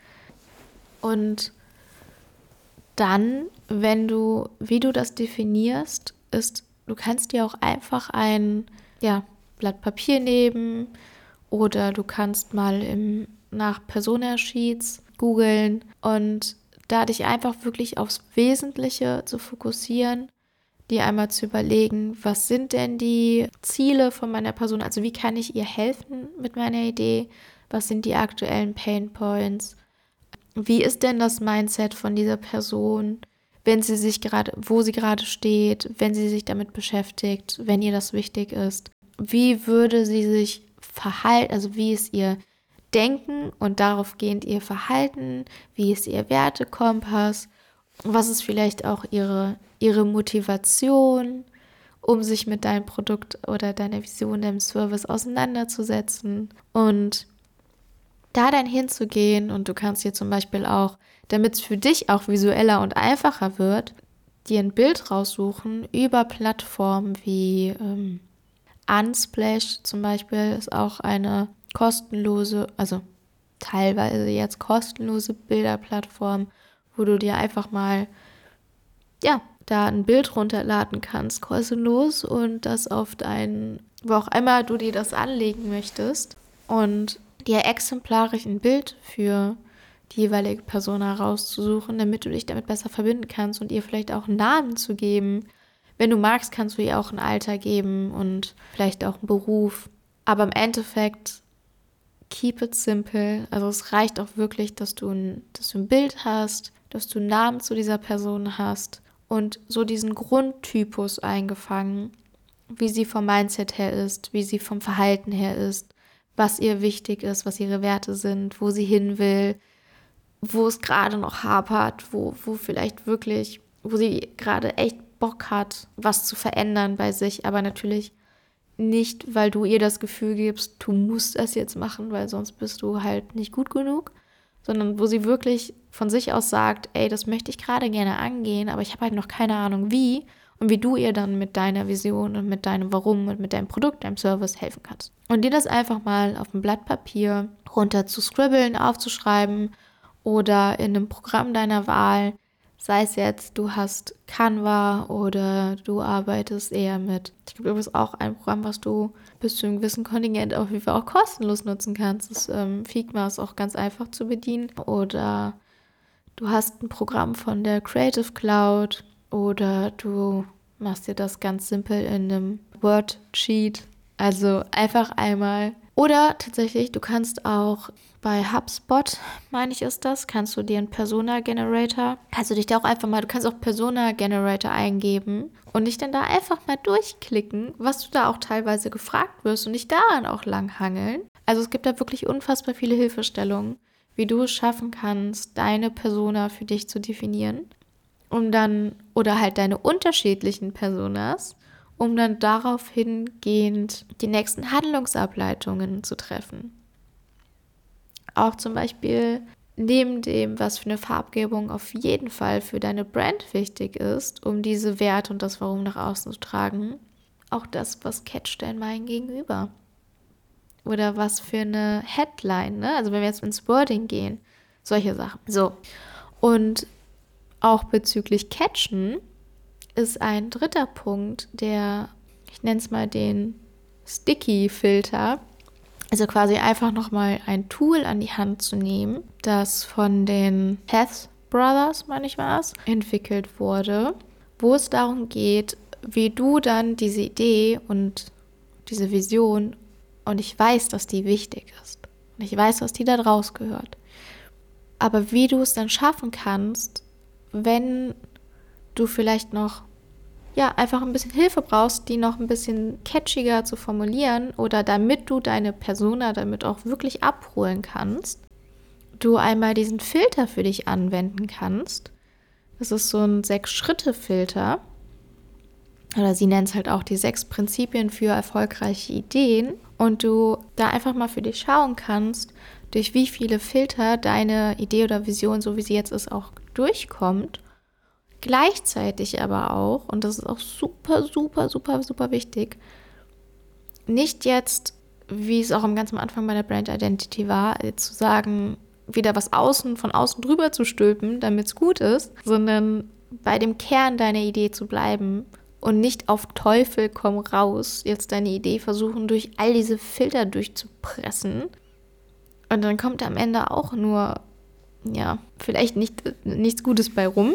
Und dann, wenn du, wie du das definierst, ist, du kannst dir auch einfach ein ja, Blatt Papier nehmen, oder du kannst mal im, nach Persona-Sheets googeln und da dich einfach wirklich aufs Wesentliche zu fokussieren, dir einmal zu überlegen, was sind denn die Ziele von meiner Person, also wie kann ich ihr helfen mit meiner Idee, Was sind die aktuellen Pain Points? Wie ist denn das Mindset von dieser Person, wenn sie sich gerade, wo sie gerade steht, wenn sie sich damit beschäftigt, wenn ihr das wichtig ist? Wie würde sie sich verhalten, also wie ist ihr Denken und darauf gehend ihr Verhalten, wie ist ihr Wertekompass, was ist vielleicht auch ihre, ihre Motivation, um sich mit deinem Produkt oder deiner Vision, deinem Service auseinanderzusetzen und da dann hinzugehen. Und du kannst dir zum Beispiel auch, damit es für dich auch visueller und einfacher wird, dir ein Bild raussuchen über Plattformen wie ähm, Unsplash zum Beispiel ist auch eine kostenlose, also teilweise jetzt kostenlose Bilderplattform, wo du dir einfach mal ja da ein Bild runterladen kannst, kostenlos und das auf dein, wo auch immer du dir das anlegen möchtest und dir exemplarisch ein Bild für die jeweilige Person herauszusuchen, damit du dich damit besser verbinden kannst und ihr vielleicht auch einen Namen zu geben. Wenn du magst, kannst du ihr auch ein Alter geben und vielleicht auch einen Beruf. Aber im Endeffekt, keep it simple. Also es reicht auch wirklich, dass du ein, dass du ein Bild hast, dass du einen Namen zu dieser Person hast und so diesen Grundtypus eingefangen, wie sie vom Mindset her ist, wie sie vom Verhalten her ist, was ihr wichtig ist, was ihre Werte sind, wo sie hin will, wo es gerade noch hapert, wo, wo vielleicht wirklich, wo sie gerade echt Bock hat, was zu verändern bei sich, aber natürlich nicht, weil du ihr das Gefühl gibst, du musst das jetzt machen, weil sonst bist du halt nicht gut genug, sondern wo sie wirklich von sich aus sagt, ey, das möchte ich gerade gerne angehen, aber ich habe halt noch keine Ahnung wie und wie du ihr dann mit deiner Vision und mit deinem Warum und mit deinem Produkt, deinem Service helfen kannst. Und dir das einfach mal auf ein Blatt Papier runter zu scribbeln, aufzuschreiben oder in einem Programm deiner Wahl, sei es jetzt, du hast Canva oder du arbeitest eher mit, ich glaube, das ist auch ein Programm, was du bis zu einem gewissen Kontingent auf jeden Fall auch kostenlos nutzen kannst. Das ähm, Figma ist auch ganz einfach zu bedienen. Oder du hast ein Programm von der Creative Cloud oder du machst dir das ganz simpel in einem Word-Sheet. Also einfach einmal. Oder tatsächlich, du kannst auch bei HubSpot, meine ich ist das, kannst du dir einen Persona-Generator, kannst du dich da auch einfach mal, du kannst auch Persona-Generator eingeben und dich dann da einfach mal durchklicken, was du da auch teilweise gefragt wirst und dich daran auch langhangeln. Also es gibt da wirklich unfassbar viele Hilfestellungen, wie du es schaffen kannst, deine Persona für dich zu definieren um dann, oder halt deine unterschiedlichen Personas, um dann darauf hingehend die nächsten Handlungsableitungen zu treffen. Auch zum Beispiel neben dem, was für eine Farbgebung auf jeden Fall für deine Brand wichtig ist, um diese Werte und das Warum nach außen zu tragen, auch das, was catcht denn mein Gegenüber? Oder was für eine Headline, ne? Also wenn wir jetzt ins Wording gehen, solche Sachen. So. Und auch bezüglich Catchen ist ein dritter Punkt, der, ich nenne es mal den Sticky-Filter, also quasi einfach nochmal ein Tool an die Hand zu nehmen, das von den Hess Brothers, meine ich war es, entwickelt wurde, wo es darum geht, wie du dann diese Idee und diese Vision, und ich weiß, dass die wichtig ist, und ich weiß, dass die da draus gehört, aber wie du es dann schaffen kannst, wenn du vielleicht noch ja, einfach ein bisschen Hilfe brauchst, die noch ein bisschen catchiger zu formulieren oder damit du deine Persona damit auch wirklich abholen kannst, du einmal diesen Filter für dich anwenden kannst. Das ist so ein Sechs-Schritte-Filter. Oder sie nennt es halt auch die sechs Prinzipien für erfolgreiche Ideen. Und du da einfach mal für dich schauen kannst, durch wie viele Filter deine Idee oder Vision, so wie sie jetzt ist, auch durchkommt. Gleichzeitig aber auch, und das ist auch super, super, super, super wichtig, nicht jetzt, wie es auch am ganz am Anfang bei der Brand Identity war, zu sagen, wieder was außen, von außen drüber zu stülpen, damit es gut ist, sondern bei dem Kern deiner Idee zu bleiben und nicht auf Teufel komm raus, jetzt deine Idee versuchen, durch all diese Filter durchzupressen. Und dann kommt am Ende auch nur ja, vielleicht nicht, nichts Gutes bei rum.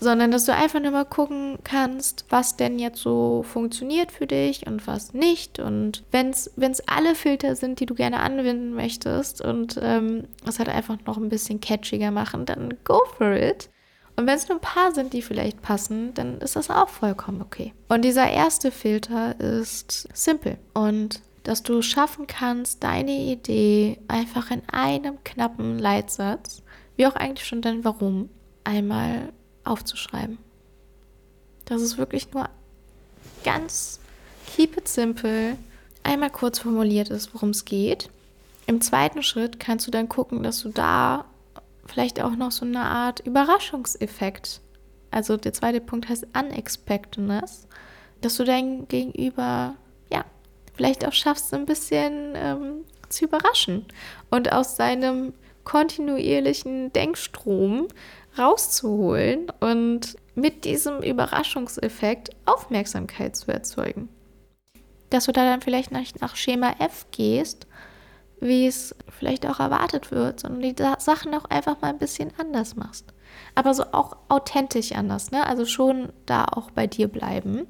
Sondern dass du einfach nur mal gucken kannst, was denn jetzt so funktioniert für dich und was nicht. Und wenn es alle Filter sind, die du gerne anwenden möchtest und ähm, es halt einfach noch ein bisschen catchiger machen, dann go for it. Und wenn es nur ein paar sind, die vielleicht passen, dann ist das auch vollkommen okay. Und dieser erste Filter ist simpel und dass du schaffen kannst, deine Idee einfach in einem knappen Leitsatz, wie auch eigentlich schon dein Warum, einmal aufzuschreiben. Das ist wirklich nur ganz keep it simple, einmal kurz formuliert ist, worum es geht. Im zweiten Schritt kannst du dann gucken, dass du da vielleicht auch noch so eine Art Überraschungseffekt, also der zweite Punkt heißt Unexpectedness, dass du dein Gegenüber, ja, vielleicht auch schaffst, ein bisschen ähm, zu überraschen und aus seinem kontinuierlichen Denkstrom rauszuholen und mit diesem Überraschungseffekt Aufmerksamkeit zu erzeugen. Dass du da dann vielleicht nicht nach Schema F gehst, wie es vielleicht auch erwartet wird, sondern die Sachen auch einfach mal ein bisschen anders machst. Aber so auch authentisch anders, ne? Also schon da auch bei dir bleiben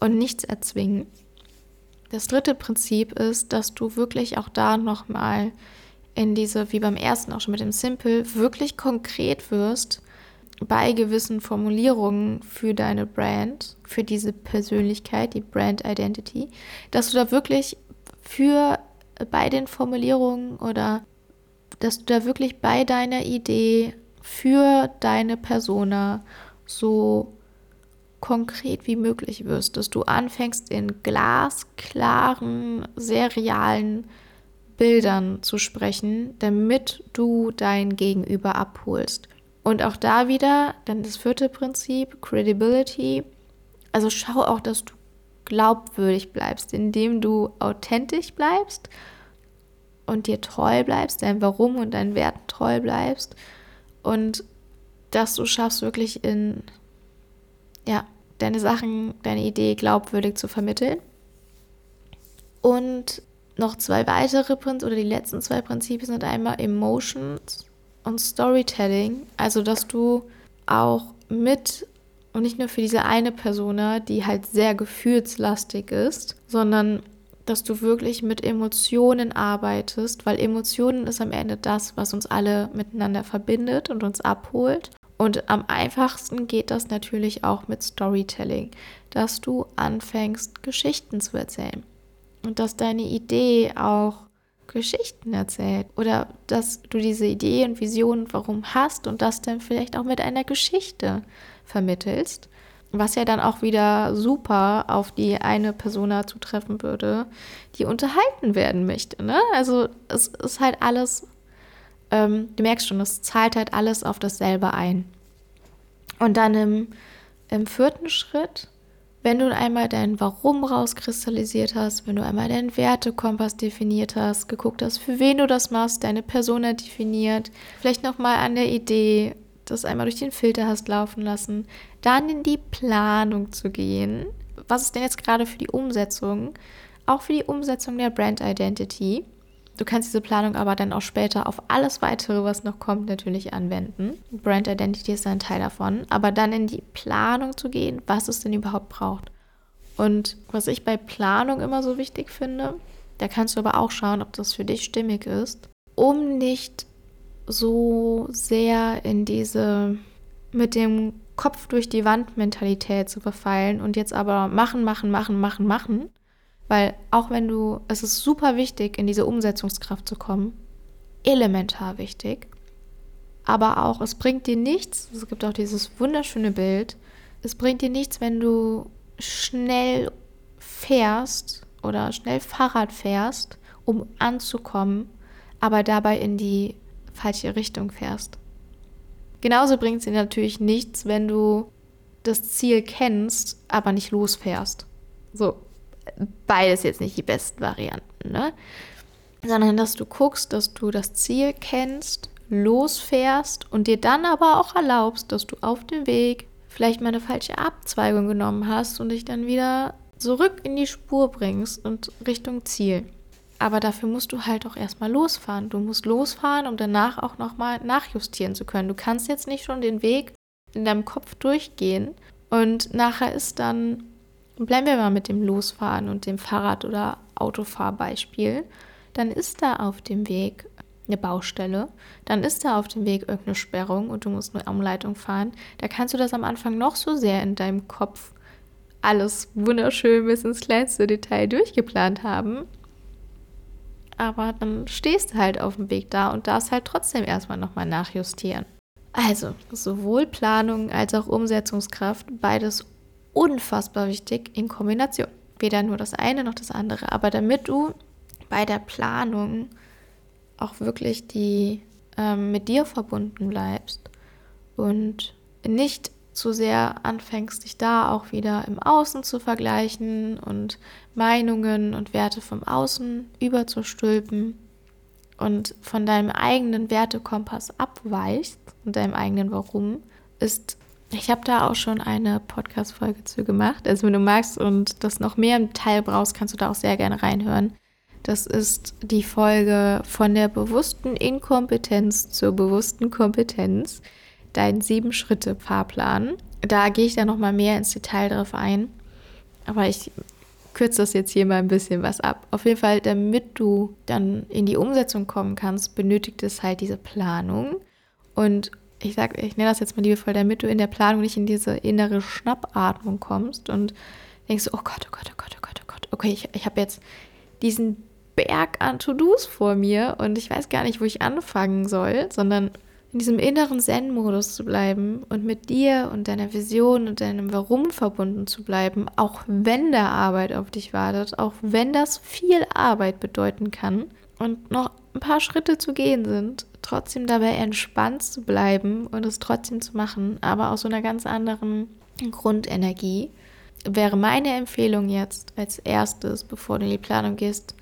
und nichts erzwingen. Das dritte Prinzip ist, dass du wirklich auch da nochmal in diese, wie beim ersten auch schon mit dem Simple, wirklich konkret wirst bei gewissen Formulierungen für deine Brand, für diese Persönlichkeit, die Brand Identity, dass du da wirklich für bei den Formulierungen oder dass du da wirklich bei deiner Idee für deine Persona so konkret wie möglich wirst, dass du anfängst in glasklaren, sehr realen Bildern zu sprechen, damit du dein Gegenüber abholst. Und auch da wieder, dann das vierte Prinzip, Credibility. Also schau auch, dass du glaubwürdig bleibst, indem du authentisch bleibst und dir treu bleibst, dein Warum und deinen Werten treu bleibst und dass du schaffst, wirklich in, ja, deine Sachen, deine Idee glaubwürdig zu vermitteln. Und noch zwei weitere Prinzipien oder die letzten zwei Prinzipien sind einmal Emotions und Storytelling. Also, dass du auch mit und nicht nur für diese eine Persona, die halt sehr gefühlslastig ist, sondern dass du wirklich mit Emotionen arbeitest, weil Emotionen ist am Ende das, was uns alle miteinander verbindet und uns abholt. Und am einfachsten geht das natürlich auch mit Storytelling, dass du anfängst, Geschichten zu erzählen und dass deine Idee auch Geschichten erzählt oder dass du diese Idee und Vision warum hast und das dann vielleicht auch mit einer Geschichte vermittelst, was ja dann auch wieder super auf die eine Persona zutreffen würde, die unterhalten werden möchte. Ne? Also es ist halt alles, ähm, du merkst schon, es zahlt halt alles auf dasselbe ein. Und dann im, im vierten Schritt wenn du einmal dein Warum rauskristallisiert hast, wenn du einmal deinen Wertekompass definiert hast, geguckt hast, für wen du das machst, deine Persona definiert, vielleicht nochmal an der Idee, das einmal durch den Filter hast laufen lassen, dann in die Planung zu gehen. Was ist denn jetzt gerade für die Umsetzung? Auch für die Umsetzung der Brand Identity. Du kannst diese Planung aber dann auch später auf alles weitere, was noch kommt, natürlich anwenden. Brand Identity ist ein Teil davon. Aber dann in die Planung zu gehen, was es denn überhaupt braucht. Und was ich bei Planung immer so wichtig finde, da kannst du aber auch schauen, ob das für dich stimmig ist, um nicht so sehr in diese mit dem Kopf durch die Wand Mentalität zu verfallen und jetzt aber machen, machen, machen, machen, machen, weil auch wenn du, es ist super wichtig, in diese Umsetzungskraft zu kommen, elementar wichtig, aber auch, es bringt dir nichts, es gibt auch dieses wunderschöne Bild, es bringt dir nichts, wenn du schnell fährst oder schnell Fahrrad fährst, um anzukommen, aber dabei in die falsche Richtung fährst. Genauso bringt es dir natürlich nichts, wenn du das Ziel kennst, aber nicht losfährst. So, beides jetzt nicht die besten Varianten, ne? Sondern dass du guckst, dass du das Ziel kennst, losfährst und dir dann aber auch erlaubst, dass du auf dem Weg vielleicht mal eine falsche Abzweigung genommen hast und dich dann wieder zurück in die Spur bringst und Richtung Ziel. Aber dafür musst du halt auch erstmal losfahren. Du musst losfahren, um danach auch nochmal nachjustieren zu können. Du kannst jetzt nicht schon den Weg in deinem Kopf durchgehen. Und nachher ist dann, bleiben wir mal mit dem Losfahren und dem Fahrrad- oder Autofahrbeispiel, dann ist da auf dem Weg eine Baustelle, dann ist da auf dem Weg irgendeine Sperrung und du musst eine Umleitung fahren. Da kannst du das am Anfang noch so sehr in deinem Kopf alles wunderschön bis ins kleinste Detail durchgeplant haben. Aber dann stehst du halt auf dem Weg da und darfst halt trotzdem erstmal nochmal nachjustieren. Also, sowohl Planung als auch Umsetzungskraft, beides unfassbar wichtig in Kombination. Weder nur das eine noch das andere. Aber damit du bei der Planung auch wirklich die ähm, mit dir verbunden bleibst und nicht zu sehr anfängst, dich da auch wieder im Außen zu vergleichen und Meinungen und Werte vom Außen überzustülpen und von deinem eigenen Wertekompass abweichst und deinem eigenen Warum, ist, ich habe da auch schon eine Podcast-Folge zu gemacht. Also, wenn du magst und das noch mehr im Teil brauchst, kannst du da auch sehr gerne reinhören. Das ist die Folge von der bewussten Inkompetenz zur bewussten Kompetenz deinen Sieben-Schritte-Fahrplan. Da gehe ich dann nochmal mehr ins Detail drauf ein. Aber ich kürze das jetzt hier mal ein bisschen was ab. Auf jeden Fall, damit du dann in die Umsetzung kommen kannst, benötigt es halt diese Planung. Und ich sage, ich nenne das jetzt mal liebevoll, damit du in der Planung nicht in diese innere Schnappatmung kommst und denkst, oh Gott, oh Gott, oh Gott, oh Gott, oh Gott, okay, ich, ich habe jetzt diesen Berg an To-Dos vor mir und ich weiß gar nicht, wo ich anfangen soll, sondern in diesem inneren Zen-Modus zu bleiben und mit dir und deiner Vision und deinem Warum verbunden zu bleiben, auch wenn da Arbeit auf dich wartet, auch wenn das viel Arbeit bedeuten kann und noch ein paar Schritte zu gehen sind, trotzdem dabei entspannt zu bleiben und es trotzdem zu machen, aber aus so einer ganz anderen Grundenergie, wäre meine Empfehlung jetzt als erstes, bevor du in die Planung gehst,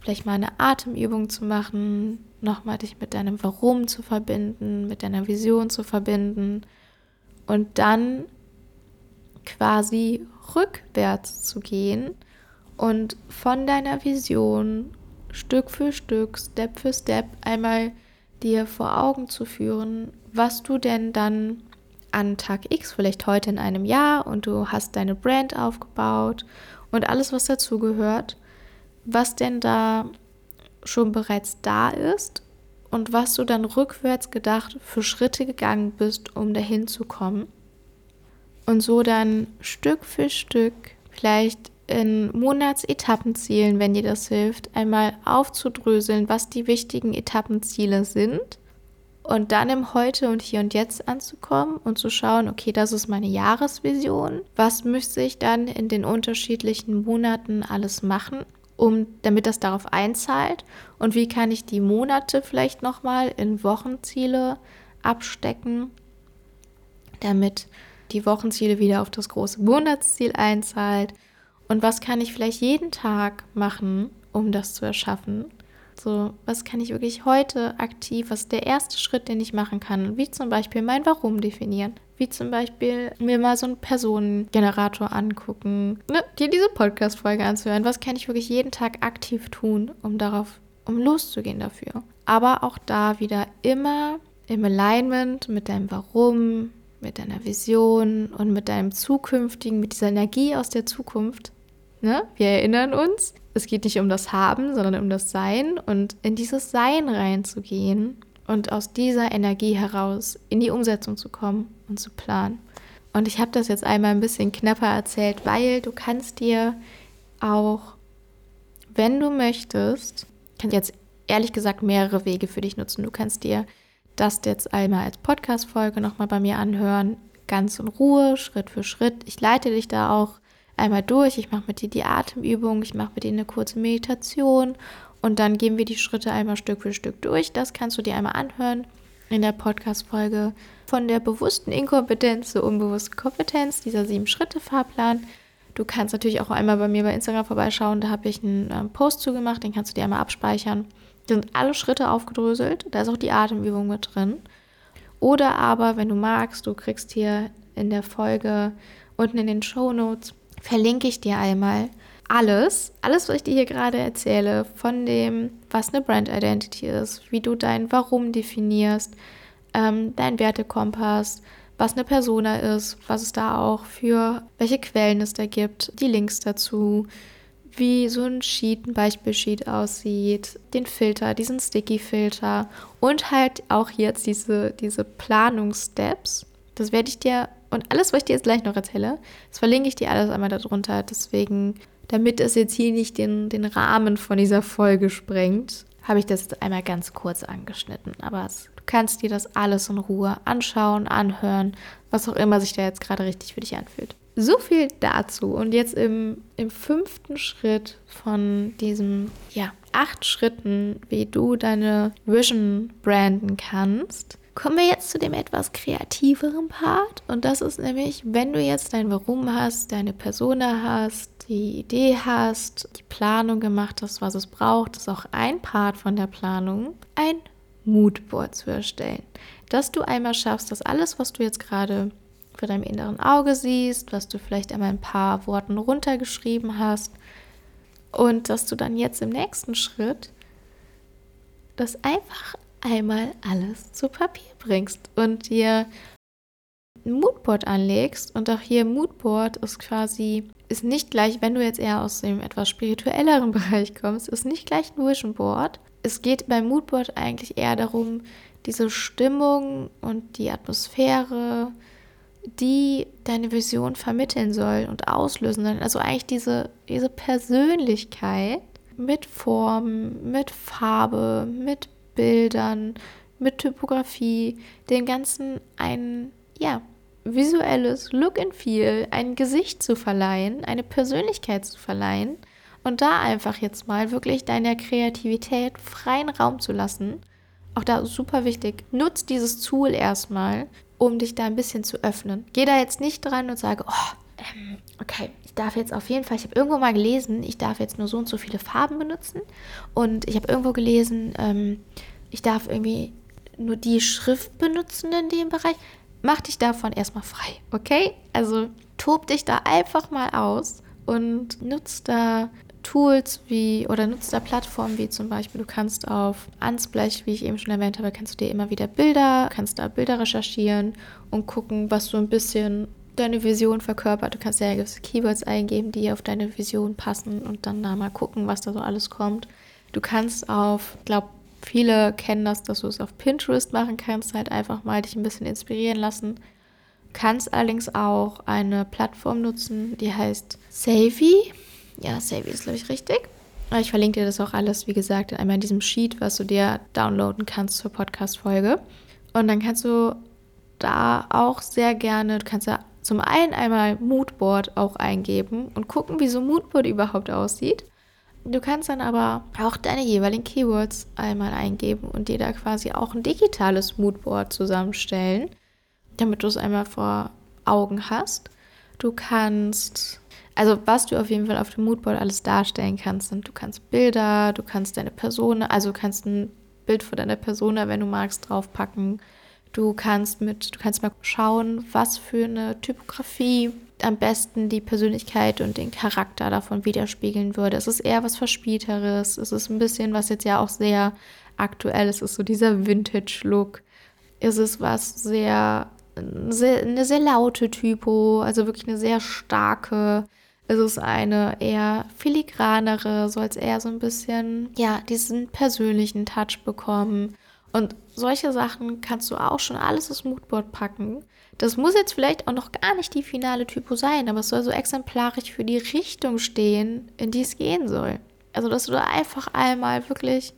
vielleicht mal eine Atemübung zu machen, nochmal dich mit deinem Warum zu verbinden, mit deiner Vision zu verbinden und dann quasi rückwärts zu gehen und von deiner Vision Stück für Stück, Step für Step einmal dir vor Augen zu führen, was du denn dann an Tag X, vielleicht heute in einem Jahr und du hast deine Brand aufgebaut und alles, was dazugehört, was denn da schon bereits da ist und was du dann rückwärts gedacht für Schritte gegangen bist, um dahin zu kommen. Und so dann Stück für Stück, vielleicht in Monatsetappenzielen, wenn dir das hilft, einmal aufzudröseln, was die wichtigen Etappenziele sind. Und dann im Heute und Hier und Jetzt anzukommen und zu schauen, okay, das ist meine Jahresvision. Was müsste ich dann in den unterschiedlichen Monaten alles machen? um, damit das darauf einzahlt? Und wie kann ich die Monate vielleicht nochmal in Wochenziele abstecken, damit die Wochenziele wieder auf das große Monatsziel einzahlt? Und was kann ich vielleicht jeden Tag machen, um das zu erschaffen? So, was kann ich wirklich heute aktiv, was ist der erste Schritt, den ich machen kann? Wie zum Beispiel mein Warum definieren wie zum Beispiel mir mal so einen Personengenerator angucken, ne, dir diese Podcast-Folge anzuhören. Was kann ich wirklich jeden Tag aktiv tun, um darauf, um loszugehen dafür? Aber auch da wieder immer im Alignment mit deinem Warum, mit deiner Vision und mit deinem zukünftigen, mit dieser Energie aus der Zukunft. Ne? Wir erinnern uns, es geht nicht um das Haben, sondern um das Sein und in dieses Sein reinzugehen und aus dieser Energie heraus in die Umsetzung zu kommen und zu planen. Und ich habe das jetzt einmal ein bisschen knapper erzählt, weil du kannst dir auch, wenn du möchtest, kannst jetzt ehrlich gesagt mehrere Wege für dich nutzen. Du kannst dir das jetzt einmal als Podcast-Folge nochmal bei mir anhören, ganz in Ruhe, Schritt für Schritt. Ich leite dich da auch einmal durch. Ich mache mit dir die Atemübung, ich mache mit dir eine kurze Meditation und dann gehen wir die Schritte einmal Stück für Stück durch. Das kannst du dir einmal anhören in der Podcast-Folge von der bewussten Inkompetenz zur unbewussten Kompetenz, dieser sieben-Schritte-Fahrplan. Du kannst natürlich auch einmal bei mir bei Instagram vorbeischauen, da habe ich einen ähm, Post zugemacht, den kannst du dir einmal abspeichern. Da sind alle Schritte aufgedröselt, da ist auch die Atemübung mit drin. Oder aber, wenn du magst, du kriegst hier in der Folge unten in den Show Notes, verlinke ich dir einmal alles, alles, was ich dir hier gerade erzähle, von dem, was eine Brand Identity ist, wie du dein Warum definierst, ähm, dein Wertekompass, was eine Persona ist, was es da auch für, welche Quellen es da gibt, die Links dazu, wie so ein Sheet, ein Beispielsheet aussieht, den Filter, diesen Sticky-Filter und halt auch jetzt diese, diese Planungssteps. Das werde ich dir und alles, was ich dir jetzt gleich noch erzähle, das verlinke ich dir alles einmal darunter. Deswegen, damit es jetzt hier nicht den, den Rahmen von dieser Folge sprengt, habe ich das jetzt einmal ganz kurz angeschnitten. Aber es, du kannst dir das alles in Ruhe anschauen, anhören, was auch immer sich da jetzt gerade richtig für dich anfühlt. So viel dazu. Und jetzt im, im fünften Schritt von diesen, ja, acht Schritten, wie du deine Vision branden kannst, kommen wir jetzt zu dem etwas kreativeren Part. Und das ist nämlich, wenn du jetzt dein Warum hast, deine Persona hast, die Idee hast, die Planung gemacht hast, was es braucht, ist auch ein Part von der Planung, ein Moodboard zu erstellen. Dass du einmal schaffst, dass alles, was du jetzt gerade vor deinem inneren Auge siehst, was du vielleicht einmal ein paar Worten runtergeschrieben hast und dass du dann jetzt im nächsten Schritt das einfach einmal alles zu Papier bringst und dir ein Moodboard anlegst und auch hier Moodboard ist quasi, ist nicht gleich, wenn du jetzt eher aus dem etwas spirituelleren Bereich kommst, ist nicht gleich ein Vision Board. Es geht beim Moodboard eigentlich eher darum, diese Stimmung und die Atmosphäre, die deine Vision vermitteln soll und auslösen soll. Also eigentlich diese, diese Persönlichkeit mit Form, mit Farbe, mit Bildern, mit Typografie, den ganzen ein, ja, visuelles Look and Feel, ein Gesicht zu verleihen, eine Persönlichkeit zu verleihen und da einfach jetzt mal wirklich deiner Kreativität freien Raum zu lassen. Auch da super wichtig, nutz dieses Tool erstmal um dich da ein bisschen zu öffnen. Geh da jetzt nicht dran und sage, oh, ähm, okay, ich darf jetzt auf jeden Fall, ich habe irgendwo mal gelesen, ich darf jetzt nur so und so viele Farben benutzen. Und ich habe irgendwo gelesen, ähm, ich darf irgendwie nur die Schrift benutzen in dem Bereich. Mach dich davon erstmal frei, okay? Also tob dich da einfach mal aus und nutz da Tools wie oder nutzt da Plattformen wie zum Beispiel, du kannst auf Unsplash, wie ich eben schon erwähnt habe, kannst du dir immer wieder Bilder, kannst da Bilder recherchieren und gucken, was so ein bisschen deine Vision verkörpert. Du kannst ja gewisse Keywords eingeben, die auf deine Vision passen und dann da mal gucken, was da so alles kommt. Du kannst auf, ich glaube, viele kennen das, dass du es auf Pinterest machen kannst, halt einfach mal dich ein bisschen inspirieren lassen. Kannst allerdings auch eine Plattform nutzen, die heißt Savvy. Ja, Savvy ist, glaube ich, richtig. Ich verlinke dir das auch alles, wie gesagt, einmal in diesem Sheet, was du dir downloaden kannst zur Podcast-Folge. Und dann kannst du da auch sehr gerne, du kannst ja zum einen einmal Moodboard auch eingeben und gucken, wie so ein Moodboard überhaupt aussieht. Du kannst dann aber auch deine jeweiligen Keywords einmal eingeben und dir da quasi auch ein digitales Moodboard zusammenstellen, damit du es einmal vor Augen hast. Du kannst also was du auf jeden Fall auf dem Moodboard alles darstellen kannst, sind, du kannst Bilder, du kannst deine Person, also du kannst ein Bild von deiner Person, wenn du magst, draufpacken. Du kannst mit, du kannst mal schauen, was für eine Typografie am besten die Persönlichkeit und den Charakter davon widerspiegeln würde. Es ist eher was Verspielteres. Es ist ein bisschen, was jetzt ja auch sehr aktuell ist, es ist so dieser Vintage-Look. Es ist was sehr, sehr, eine sehr laute Typo, also wirklich eine sehr starke ist es eine eher filigranere, soll es eher so ein bisschen, ja, diesen persönlichen Touch bekommen. Und solche Sachen kannst du auch schon alles ins Moodboard packen. Das muss jetzt vielleicht auch noch gar nicht die finale Typo sein, aber es soll so exemplarisch für die Richtung stehen, in die es gehen soll. Also, dass du da einfach einmal wirklich,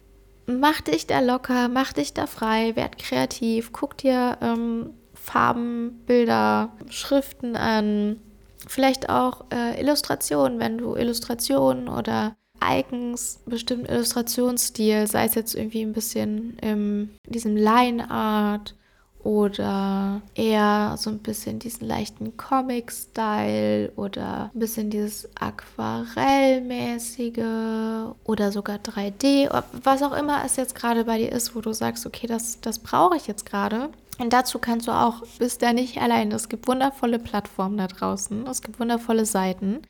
mach dich da locker, mach dich da frei, werd kreativ, guck dir ähm, Farben, Bilder, Schriften an, Vielleicht auch äh, Illustrationen, wenn du Illustrationen oder Icons, bestimmten Illustrationsstil, sei es jetzt irgendwie ein bisschen in diesem Line Art oder eher so ein bisschen diesen leichten Comic-Style oder ein bisschen dieses Aquarellmäßige oder sogar 3D, was auch immer es jetzt gerade bei dir ist, wo du sagst, okay, das, das brauche ich jetzt gerade. Und dazu kannst du auch, bist da nicht allein. Es gibt wundervolle Plattformen da draußen. Es gibt wundervolle Seiten.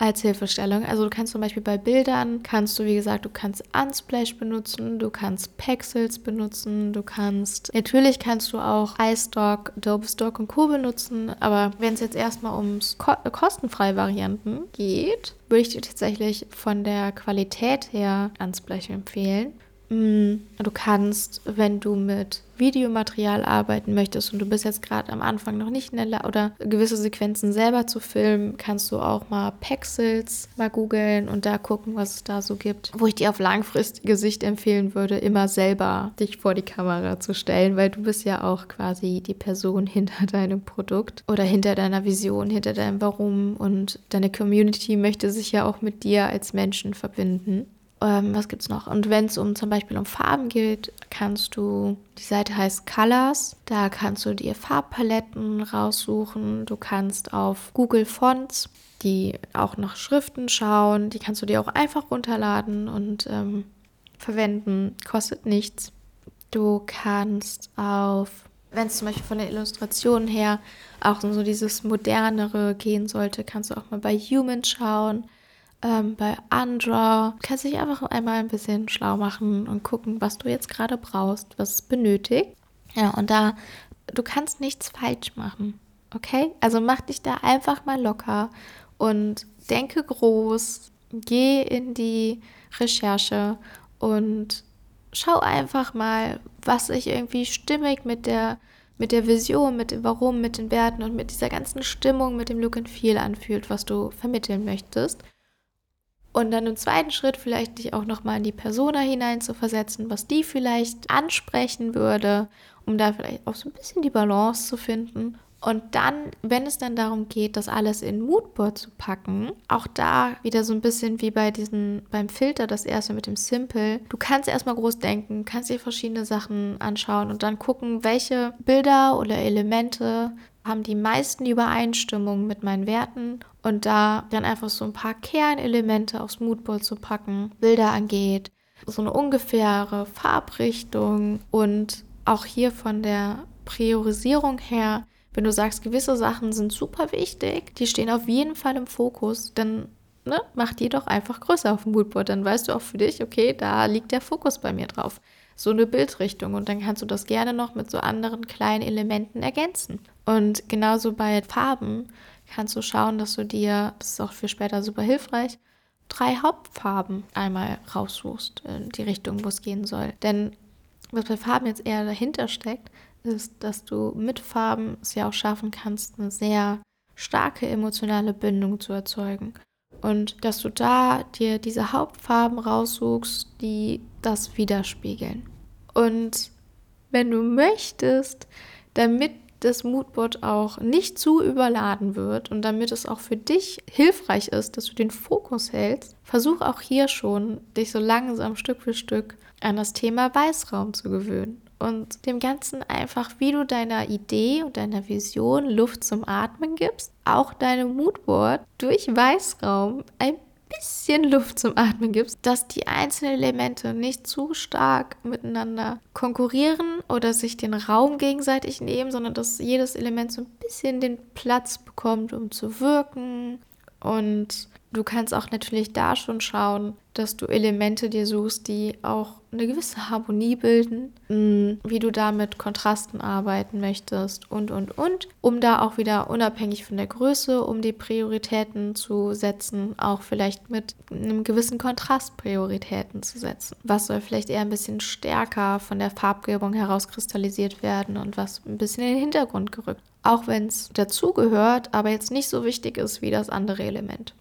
Als Hilfestellung. Also du kannst zum Beispiel bei Bildern, kannst du, wie gesagt, du kannst Unsplash benutzen, du kannst Pexels benutzen, du kannst, natürlich kannst du auch iStock, Adobe Stock und Co. benutzen, aber wenn es jetzt erstmal ums ko kostenfreie Varianten geht, würde ich dir tatsächlich von der Qualität her Unsplash empfehlen. Mm, du kannst, wenn du mit Videomaterial arbeiten möchtest und du bist jetzt gerade am Anfang noch nicht Lage oder gewisse Sequenzen selber zu filmen, kannst du auch mal Pexels mal googeln und da gucken, was es da so gibt. Wo ich dir auf langfristige Sicht empfehlen würde, immer selber dich vor die Kamera zu stellen, weil du bist ja auch quasi die Person hinter deinem Produkt oder hinter deiner Vision, hinter deinem Warum und deine Community möchte sich ja auch mit dir als Menschen verbinden. Ähm, was es noch? Und wenn es um zum Beispiel um Farben geht, kannst du, die Seite heißt Colors, da kannst du dir Farbpaletten raussuchen. Du kannst auf Google Fonts, die auch nach Schriften schauen, die kannst du dir auch einfach runterladen und ähm, verwenden. Kostet nichts. Du kannst auf, wenn es zum Beispiel von der Illustration her auch so dieses modernere gehen sollte, kannst du auch mal bei Human schauen ähm, bei Andra. Du kannst dich einfach einmal ein bisschen schlau machen und gucken, was du jetzt gerade brauchst, was es benötigt. Ja, und da, du kannst nichts falsch machen. Okay? Also mach dich da einfach mal locker und denke groß, geh in die Recherche und schau einfach mal, was sich irgendwie stimmig mit der mit der Vision, mit dem Warum, mit den Werten und mit dieser ganzen Stimmung, mit dem Look and Feel anfühlt, was du vermitteln möchtest. Und dann im zweiten Schritt vielleicht dich auch nochmal in die Persona hinein zu versetzen, was die vielleicht ansprechen würde, um da vielleicht auch so ein bisschen die Balance zu finden. Und dann, wenn es dann darum geht, das alles in Moodboard zu packen, auch da wieder so ein bisschen wie bei diesen, beim Filter, das erste mit dem Simple. Du kannst erstmal groß denken, kannst dir verschiedene Sachen anschauen und dann gucken, welche Bilder oder Elemente haben die meisten Übereinstimmungen mit meinen Werten. Und da dann einfach so ein paar Kernelemente aufs Moodboard zu packen, Bilder angeht, so eine ungefähre Farbrichtung und auch hier von der Priorisierung her, wenn du sagst, gewisse Sachen sind super wichtig, die stehen auf jeden Fall im Fokus, dann ne, mach die doch einfach größer auf dem Moodboard, dann weißt du auch für dich, okay, da liegt der Fokus bei mir drauf so eine Bildrichtung und dann kannst du das gerne noch mit so anderen kleinen Elementen ergänzen. Und genauso bei Farben kannst du schauen, dass du dir, das ist auch für später super hilfreich, drei Hauptfarben einmal raussuchst, in die Richtung, wo es gehen soll. Denn was bei Farben jetzt eher dahinter steckt, ist, dass du mit Farben es ja auch schaffen kannst, eine sehr starke emotionale Bindung zu erzeugen. Und dass du da dir diese Hauptfarben raussuchst, die das widerspiegeln. Und wenn du möchtest, damit das Moodboard auch nicht zu überladen wird und damit es auch für dich hilfreich ist, dass du den Fokus hältst, versuch auch hier schon, dich so langsam Stück für Stück an das Thema Weißraum zu gewöhnen und dem Ganzen einfach, wie du deiner Idee und deiner Vision Luft zum Atmen gibst, auch deinem Moodboard durch Weißraum ein bisschen Luft zum Atmen gibst, dass die einzelnen Elemente nicht zu stark miteinander konkurrieren oder sich den Raum gegenseitig nehmen, sondern dass jedes Element so ein bisschen den Platz bekommt, um zu wirken. Und du kannst auch natürlich da schon schauen, dass du Elemente dir suchst, die auch eine gewisse Harmonie bilden, mm, wie du da mit Kontrasten arbeiten möchtest und, und, und, um da auch wieder unabhängig von der Größe, um die Prioritäten zu setzen, auch vielleicht mit einem gewissen Kontrast Prioritäten zu setzen. Was soll vielleicht eher ein bisschen stärker von der Farbgebung herauskristallisiert werden und was ein bisschen in den Hintergrund gerückt. Auch wenn es dazugehört, aber jetzt nicht so wichtig ist wie das andere Element.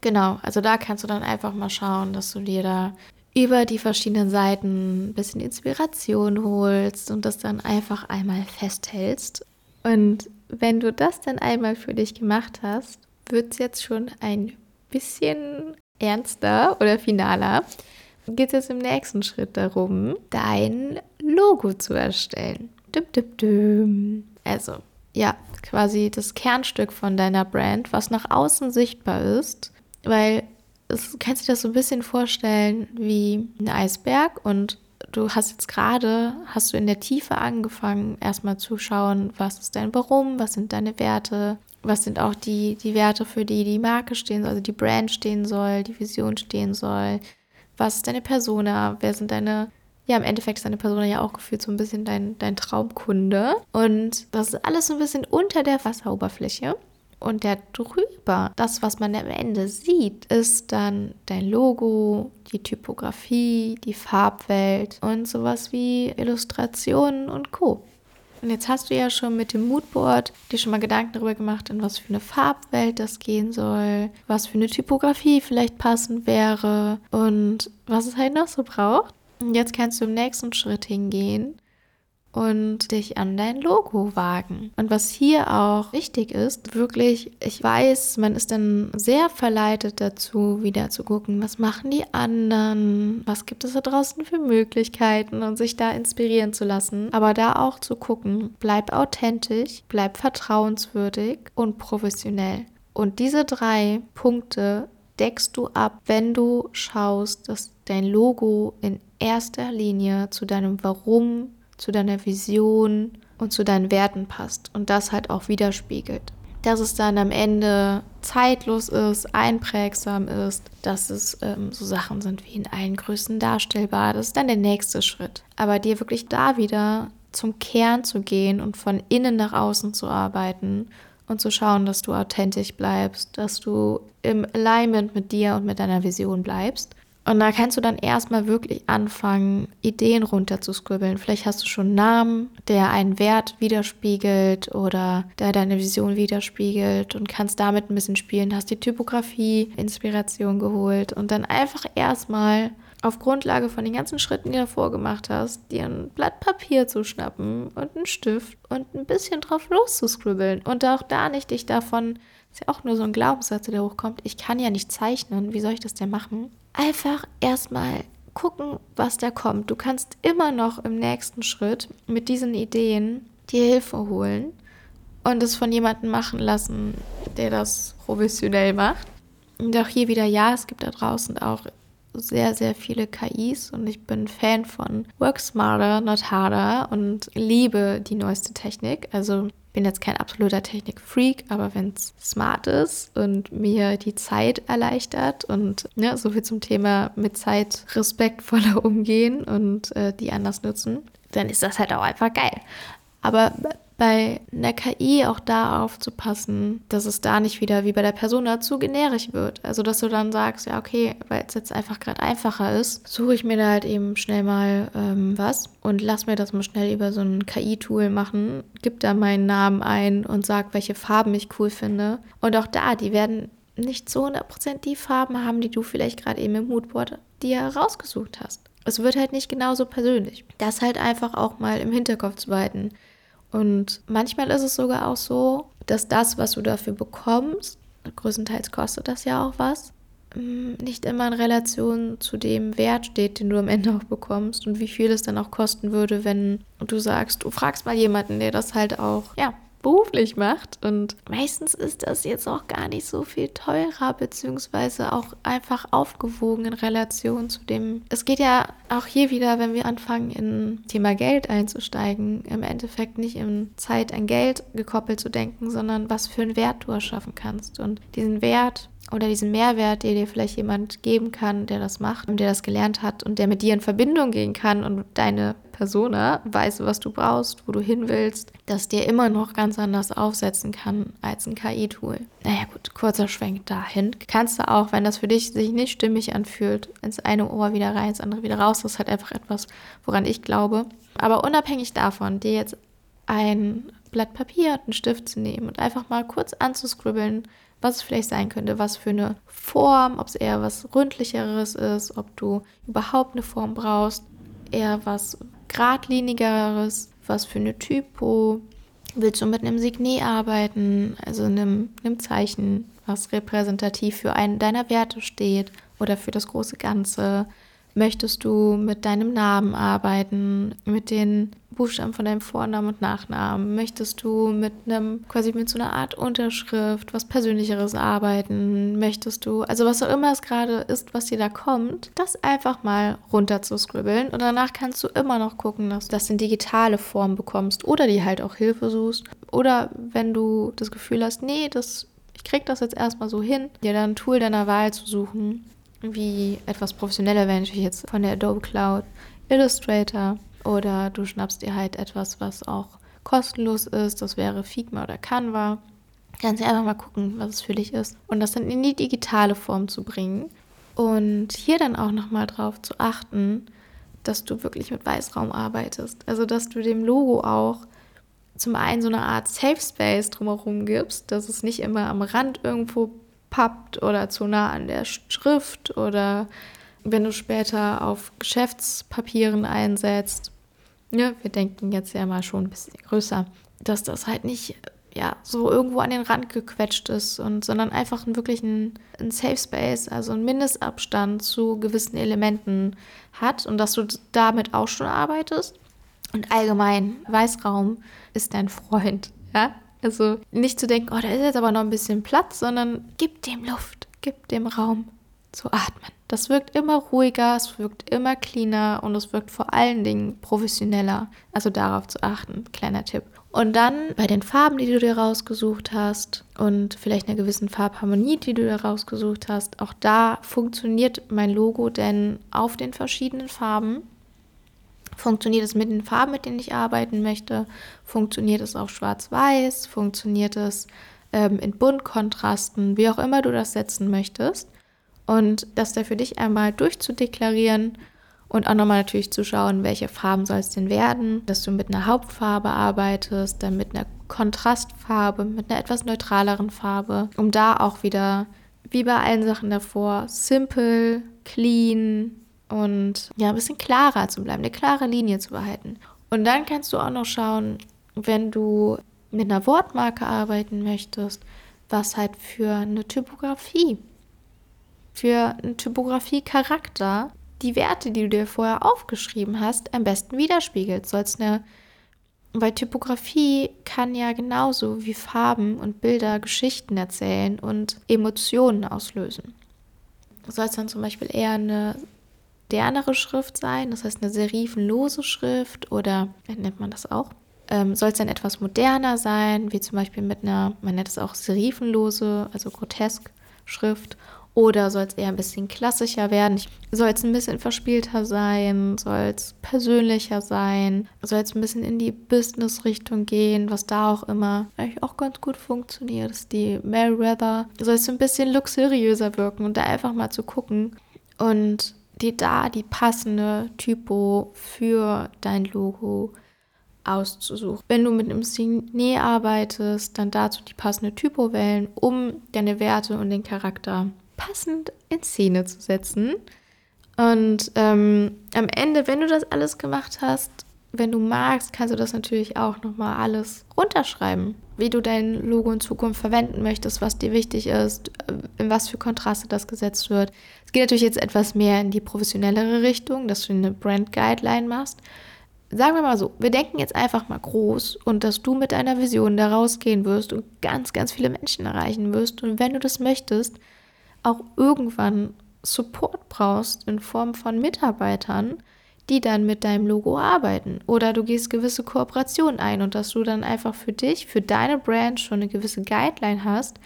Genau, also da kannst du dann einfach mal schauen, dass du dir da über die verschiedenen Seiten ein bisschen Inspiration holst und das dann einfach einmal festhältst. Und wenn du das dann einmal für dich gemacht hast, wird es jetzt schon ein bisschen ernster oder finaler. Geht es jetzt im nächsten Schritt darum, dein Logo zu erstellen. Dum, dum, dum. Also, ja, quasi das Kernstück von deiner Brand, was nach außen sichtbar ist, weil es kannst du dir das so ein bisschen vorstellen wie ein Eisberg und du hast jetzt gerade, hast du in der Tiefe angefangen, erstmal zu schauen, was ist dein Warum, was sind deine Werte, Was sind auch die, die Werte, für die die Marke stehen soll, also die Brand stehen soll, die Vision stehen soll? Was ist deine Persona? Wer sind deine ja, im Endeffekt ist deine Person ja auch gefühlt so ein bisschen dein, dein Traumkunde. Und das ist alles so ein bisschen unter der Wasseroberfläche. Und der drüber, das, was man am Ende sieht, ist dann dein Logo, die Typografie, die Farbwelt und sowas wie Illustrationen und Co. Und jetzt hast du ja schon mit dem Moodboard dir schon mal Gedanken darüber gemacht, in was für eine Farbwelt das gehen soll, was für eine Typografie vielleicht passend wäre und was es halt noch so braucht. Und jetzt kannst du im nächsten Schritt hingehen und dich an dein Logo wagen. Und was hier auch wichtig ist, wirklich, ich weiß, man ist dann sehr verleitet dazu, wieder zu gucken, was machen die anderen, was gibt es da draußen für Möglichkeiten und sich da inspirieren zu lassen. Aber da auch zu gucken, bleib authentisch, bleib vertrauenswürdig und professionell. Und diese drei Punkte deckst du ab, wenn du schaust, dass dein Logo in erster Linie zu deinem Warum, zu deiner Vision und zu deinen Werten passt und das halt auch widerspiegelt. Dass es dann am Ende zeitlos ist, einprägsam ist, dass es ähm, so Sachen sind wie in allen Größen darstellbar, das ist dann der nächste Schritt. Aber dir wirklich da wieder zum Kern zu gehen und von innen nach außen zu arbeiten und zu schauen, dass du authentisch bleibst, dass du im Alignment mit dir und mit deiner Vision bleibst und da kannst du dann erstmal wirklich anfangen, Ideen runterzuskribbeln. Vielleicht hast du schon einen Namen, der einen Wert widerspiegelt oder der deine Vision widerspiegelt und kannst damit ein bisschen spielen. Hast die Typografie, Inspiration geholt und dann einfach erstmal auf Grundlage von den ganzen Schritten, die du davor gemacht hast, dir ein Blatt Papier zu schnappen und einen Stift und ein bisschen drauf loszuscribbeln und auch da nicht dich davon ist ja auch nur so ein Glaubenssatz, der hochkommt. Ich kann ja nicht zeichnen. Wie soll ich das denn machen? Einfach erstmal gucken, was da kommt. Du kannst immer noch im nächsten Schritt mit diesen Ideen dir Hilfe holen und es von jemandem machen lassen, der das professionell macht. Und auch hier wieder, ja, es gibt da draußen auch sehr, sehr viele KIs und ich bin Fan von Work Smarter, Not Harder und liebe die neueste Technik. Also bin jetzt kein absoluter Technik-Freak, aber wenn es smart ist und mir die Zeit erleichtert und ne, so viel zum Thema mit Zeit respektvoller umgehen und äh, die anders nutzen, dann ist das halt auch einfach geil. Aber bei einer KI auch da aufzupassen, dass es da nicht wieder wie bei der Persona zu generisch wird. Also, dass du dann sagst, ja, okay, weil es jetzt einfach gerade einfacher ist, suche ich mir da halt eben schnell mal ähm, was und lass mir das mal schnell über so ein KI-Tool machen, gib da meinen Namen ein und sag, welche Farben ich cool finde. Und auch da, die werden nicht zu 100% die Farben haben, die du vielleicht gerade eben im Moodboard dir rausgesucht hast. Es wird halt nicht genauso persönlich. Das halt einfach auch mal im Hinterkopf zu behalten. Und manchmal ist es sogar auch so, dass das, was du dafür bekommst, größtenteils kostet das ja auch was, mm, nicht immer in Relation zu dem Wert steht, den du am Ende auch bekommst und wie viel es dann auch kosten würde, wenn du sagst, du fragst mal jemanden, der das halt auch, ja, beruflich macht. Und meistens ist das jetzt auch gar nicht so viel teurer, beziehungsweise auch einfach aufgewogen in Relation zu dem. Es geht ja auch hier wieder, wenn wir anfangen, in Thema Geld einzusteigen, im Endeffekt nicht in Zeit an Geld gekoppelt zu denken, sondern was für einen Wert du erschaffen kannst. Und diesen Wert oder diesen Mehrwert, den dir vielleicht jemand geben kann, der das macht und der das gelernt hat und der mit dir in Verbindung gehen kann und deine Persona weiß, was du brauchst, wo du hin willst, das dir immer noch ganz anders aufsetzen kann als ein KI-Tool. Naja gut, kurzer Schwenk dahin. Kannst du auch, wenn das für dich sich nicht stimmig anfühlt, ins eine Ohr wieder rein, ins andere wieder raus. Das ist halt einfach etwas, woran ich glaube. Aber unabhängig davon, dir jetzt ein Blatt Papier und einen Stift zu nehmen und einfach mal kurz anzuscribbeln, was es vielleicht sein könnte, was für eine Form, ob es eher was ründlicheres ist, ob du überhaupt eine Form brauchst, eher was geradlinigeres, was für eine Typo. Willst du mit einem Signet arbeiten, also einem, einem Zeichen, was repräsentativ für einen deiner Werte steht oder für das große Ganze? Möchtest du mit deinem Namen arbeiten, mit den Buchstaben von deinem Vornamen und Nachnamen? Möchtest du mit einem, quasi mit so einer Art Unterschrift, was Persönlicheres arbeiten? Möchtest du, also was auch immer es gerade ist, was dir da kommt, das einfach mal runter zu scribbeln und danach kannst du immer noch gucken, dass du das in digitale Form bekommst oder die halt auch Hilfe suchst. Oder wenn du das Gefühl hast, nee, das, ich krieg das jetzt erstmal so hin, dir dann ein Tool deiner Wahl zu suchen, wie etwas professioneller wäre natürlich jetzt von der Adobe Cloud, Illustrator oder du schnappst dir halt etwas, was auch kostenlos ist, das wäre Figma oder Canva. Kannst du einfach mal gucken, was es für dich ist und das dann in die digitale Form zu bringen und hier dann auch nochmal drauf zu achten, dass du wirklich mit Weißraum arbeitest. Also, dass du dem Logo auch zum einen so eine Art Safe Space drumherum gibst, dass es nicht immer am Rand irgendwo pappt oder zu nah an der Schrift oder wenn du später auf Geschäftspapieren einsetzt. Ja, wir denken jetzt ja mal schon ein bisschen größer, dass das halt nicht ja, so irgendwo an den Rand gequetscht ist, und, sondern einfach wirklich ein, ein Safe Space, also ein Mindestabstand zu gewissen Elementen hat und dass du damit auch schon arbeitest. Und allgemein, Weißraum ist dein Freund. Ja? Also nicht zu denken, oh, da ist jetzt aber noch ein bisschen Platz, sondern gib dem Luft, gib dem Raum zu atmen. Das wirkt immer ruhiger, es wirkt immer cleaner und es wirkt vor allen Dingen professioneller. Also darauf zu achten, kleiner Tipp. Und dann bei den Farben, die du dir rausgesucht hast und vielleicht einer gewissen Farbharmonie, die du dir rausgesucht hast, auch da funktioniert mein Logo, denn auf den verschiedenen Farben funktioniert es mit den Farben, mit denen ich arbeiten möchte, funktioniert es auch schwarz-weiß, funktioniert es ähm, in Buntkontrasten, wie auch immer du das setzen möchtest. Und das da für dich einmal durchzudeklarieren und auch nochmal natürlich zu schauen, welche Farben soll es denn werden, dass du mit einer Hauptfarbe arbeitest, dann mit einer Kontrastfarbe, mit einer etwas neutraleren Farbe, um da auch wieder, wie bei allen Sachen davor, simple, clean und ja, ein bisschen klarer zu bleiben, eine klare Linie zu behalten. Und dann kannst du auch noch schauen, wenn du mit einer Wortmarke arbeiten möchtest, was halt für eine Typografie für einen Typografie-Charakter die Werte, die du dir vorher aufgeschrieben hast, am besten widerspiegelt. Soll's eine, weil Typografie kann ja genauso wie Farben und Bilder Geschichten erzählen und Emotionen auslösen. Soll es dann zum Beispiel eher eine modernere Schrift sein, das heißt eine serifenlose Schrift oder nennt man das auch? Ähm, soll es dann etwas moderner sein, wie zum Beispiel mit einer, man nennt es auch serifenlose, also grotesk Schrift oder soll es eher ein bisschen klassischer werden? Soll es ein bisschen verspielter sein? Soll es persönlicher sein? Soll es ein bisschen in die Business-Richtung gehen, was da auch immer eigentlich auch ganz gut funktioniert, ist die Meriwether. Soll es ein bisschen luxuriöser wirken und da einfach mal zu gucken und dir da die passende Typo für dein Logo auszusuchen. Wenn du mit einem Signet arbeitest, dann dazu die passende Typo wählen, um deine Werte und den Charakter passend in Szene zu setzen. Und ähm, am Ende, wenn du das alles gemacht hast, wenn du magst, kannst du das natürlich auch nochmal alles runterschreiben, wie du dein Logo in Zukunft verwenden möchtest, was dir wichtig ist, äh, in was für Kontraste das gesetzt wird. Es geht natürlich jetzt etwas mehr in die professionellere Richtung, dass du eine Brand Guideline machst. Sagen wir mal so, wir denken jetzt einfach mal groß und dass du mit deiner Vision da rausgehen wirst und ganz, ganz viele Menschen erreichen wirst. Und wenn du das möchtest, auch irgendwann Support brauchst in Form von Mitarbeitern, die dann mit deinem Logo arbeiten. Oder du gehst gewisse Kooperationen ein und dass du dann einfach für dich, für deine Brand schon eine gewisse Guideline hast,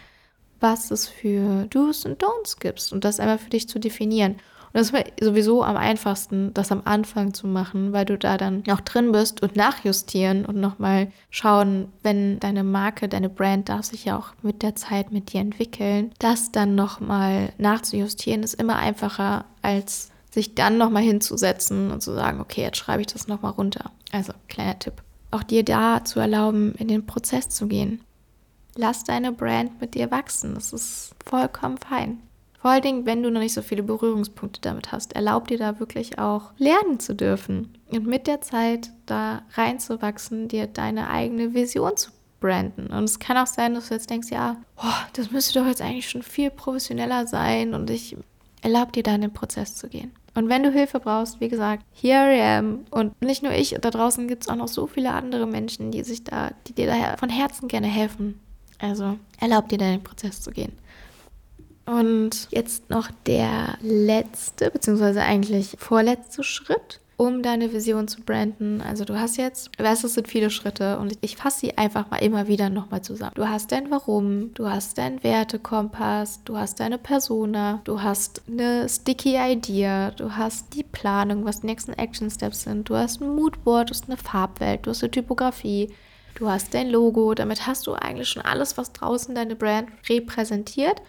was es für Do's und Don'ts gibt und das einmal für dich zu definieren. Und das ist sowieso am einfachsten, das am Anfang zu machen, weil du da dann noch drin bist und nachjustieren und nochmal schauen, wenn deine Marke, deine Brand darf sich ja auch mit der Zeit mit dir entwickeln. Das dann nochmal nachzujustieren ist immer einfacher, als sich dann nochmal hinzusetzen und zu sagen, okay, jetzt schreibe ich das nochmal runter. Also, kleiner Tipp. Auch dir da zu erlauben, in den Prozess zu gehen. Lass deine Brand mit dir wachsen. Das ist vollkommen fein. Vor allen Dingen, wenn du noch nicht so viele Berührungspunkte damit hast, erlaub dir da wirklich auch lernen zu dürfen und mit der Zeit da reinzuwachsen, dir deine eigene Vision zu branden. Und es kann auch sein, dass du jetzt denkst, ja, oh, das müsste doch jetzt eigentlich schon viel professioneller sein und ich erlaub dir da in den Prozess zu gehen. Und wenn du Hilfe brauchst, wie gesagt, here I am. Und nicht nur ich, da draußen gibt es auch noch so viele andere Menschen, die sich da, die dir da von Herzen gerne helfen. Also erlaub dir, deinen Prozess zu gehen. Und jetzt noch der letzte, beziehungsweise eigentlich vorletzte Schritt um deine Vision zu branden. Also du hast jetzt, ich weiß, es sind viele Schritte und ich fasse sie einfach mal immer wieder nochmal zusammen. Du hast dein Warum, du hast deinen Wertekompass, du hast deine Persona, du hast eine sticky Idea, du hast die Planung, was die nächsten Action Steps sind, du hast ein Moodboard, du hast eine Farbwelt, du hast eine Typografie, du hast dein Logo. Damit hast du eigentlich schon alles, was draußen deine Brand repräsentiert.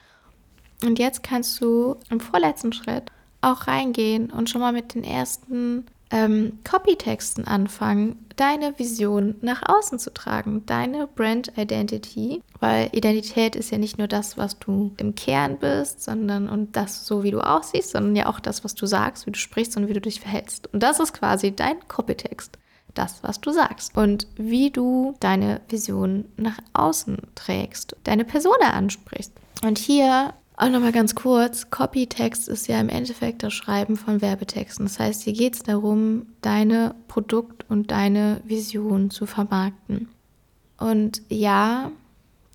Und jetzt kannst du im vorletzten Schritt auch reingehen und schon mal mit den ersten ähm, Copytexten anfangen, deine Vision nach außen zu tragen, deine Brand Identity, weil Identität ist ja nicht nur das, was du im Kern bist, sondern und das so, wie du aussiehst, sondern ja auch das, was du sagst, wie du sprichst und wie du dich verhältst. Und das ist quasi dein Copytext das, was du sagst und wie du deine Vision nach außen trägst, deine Persona ansprichst. Und hier auch nochmal ganz kurz, Copytext ist ja im Endeffekt das Schreiben von Werbetexten. Das heißt, hier geht es darum, deine Produkt- und deine Vision zu vermarkten. Und ja,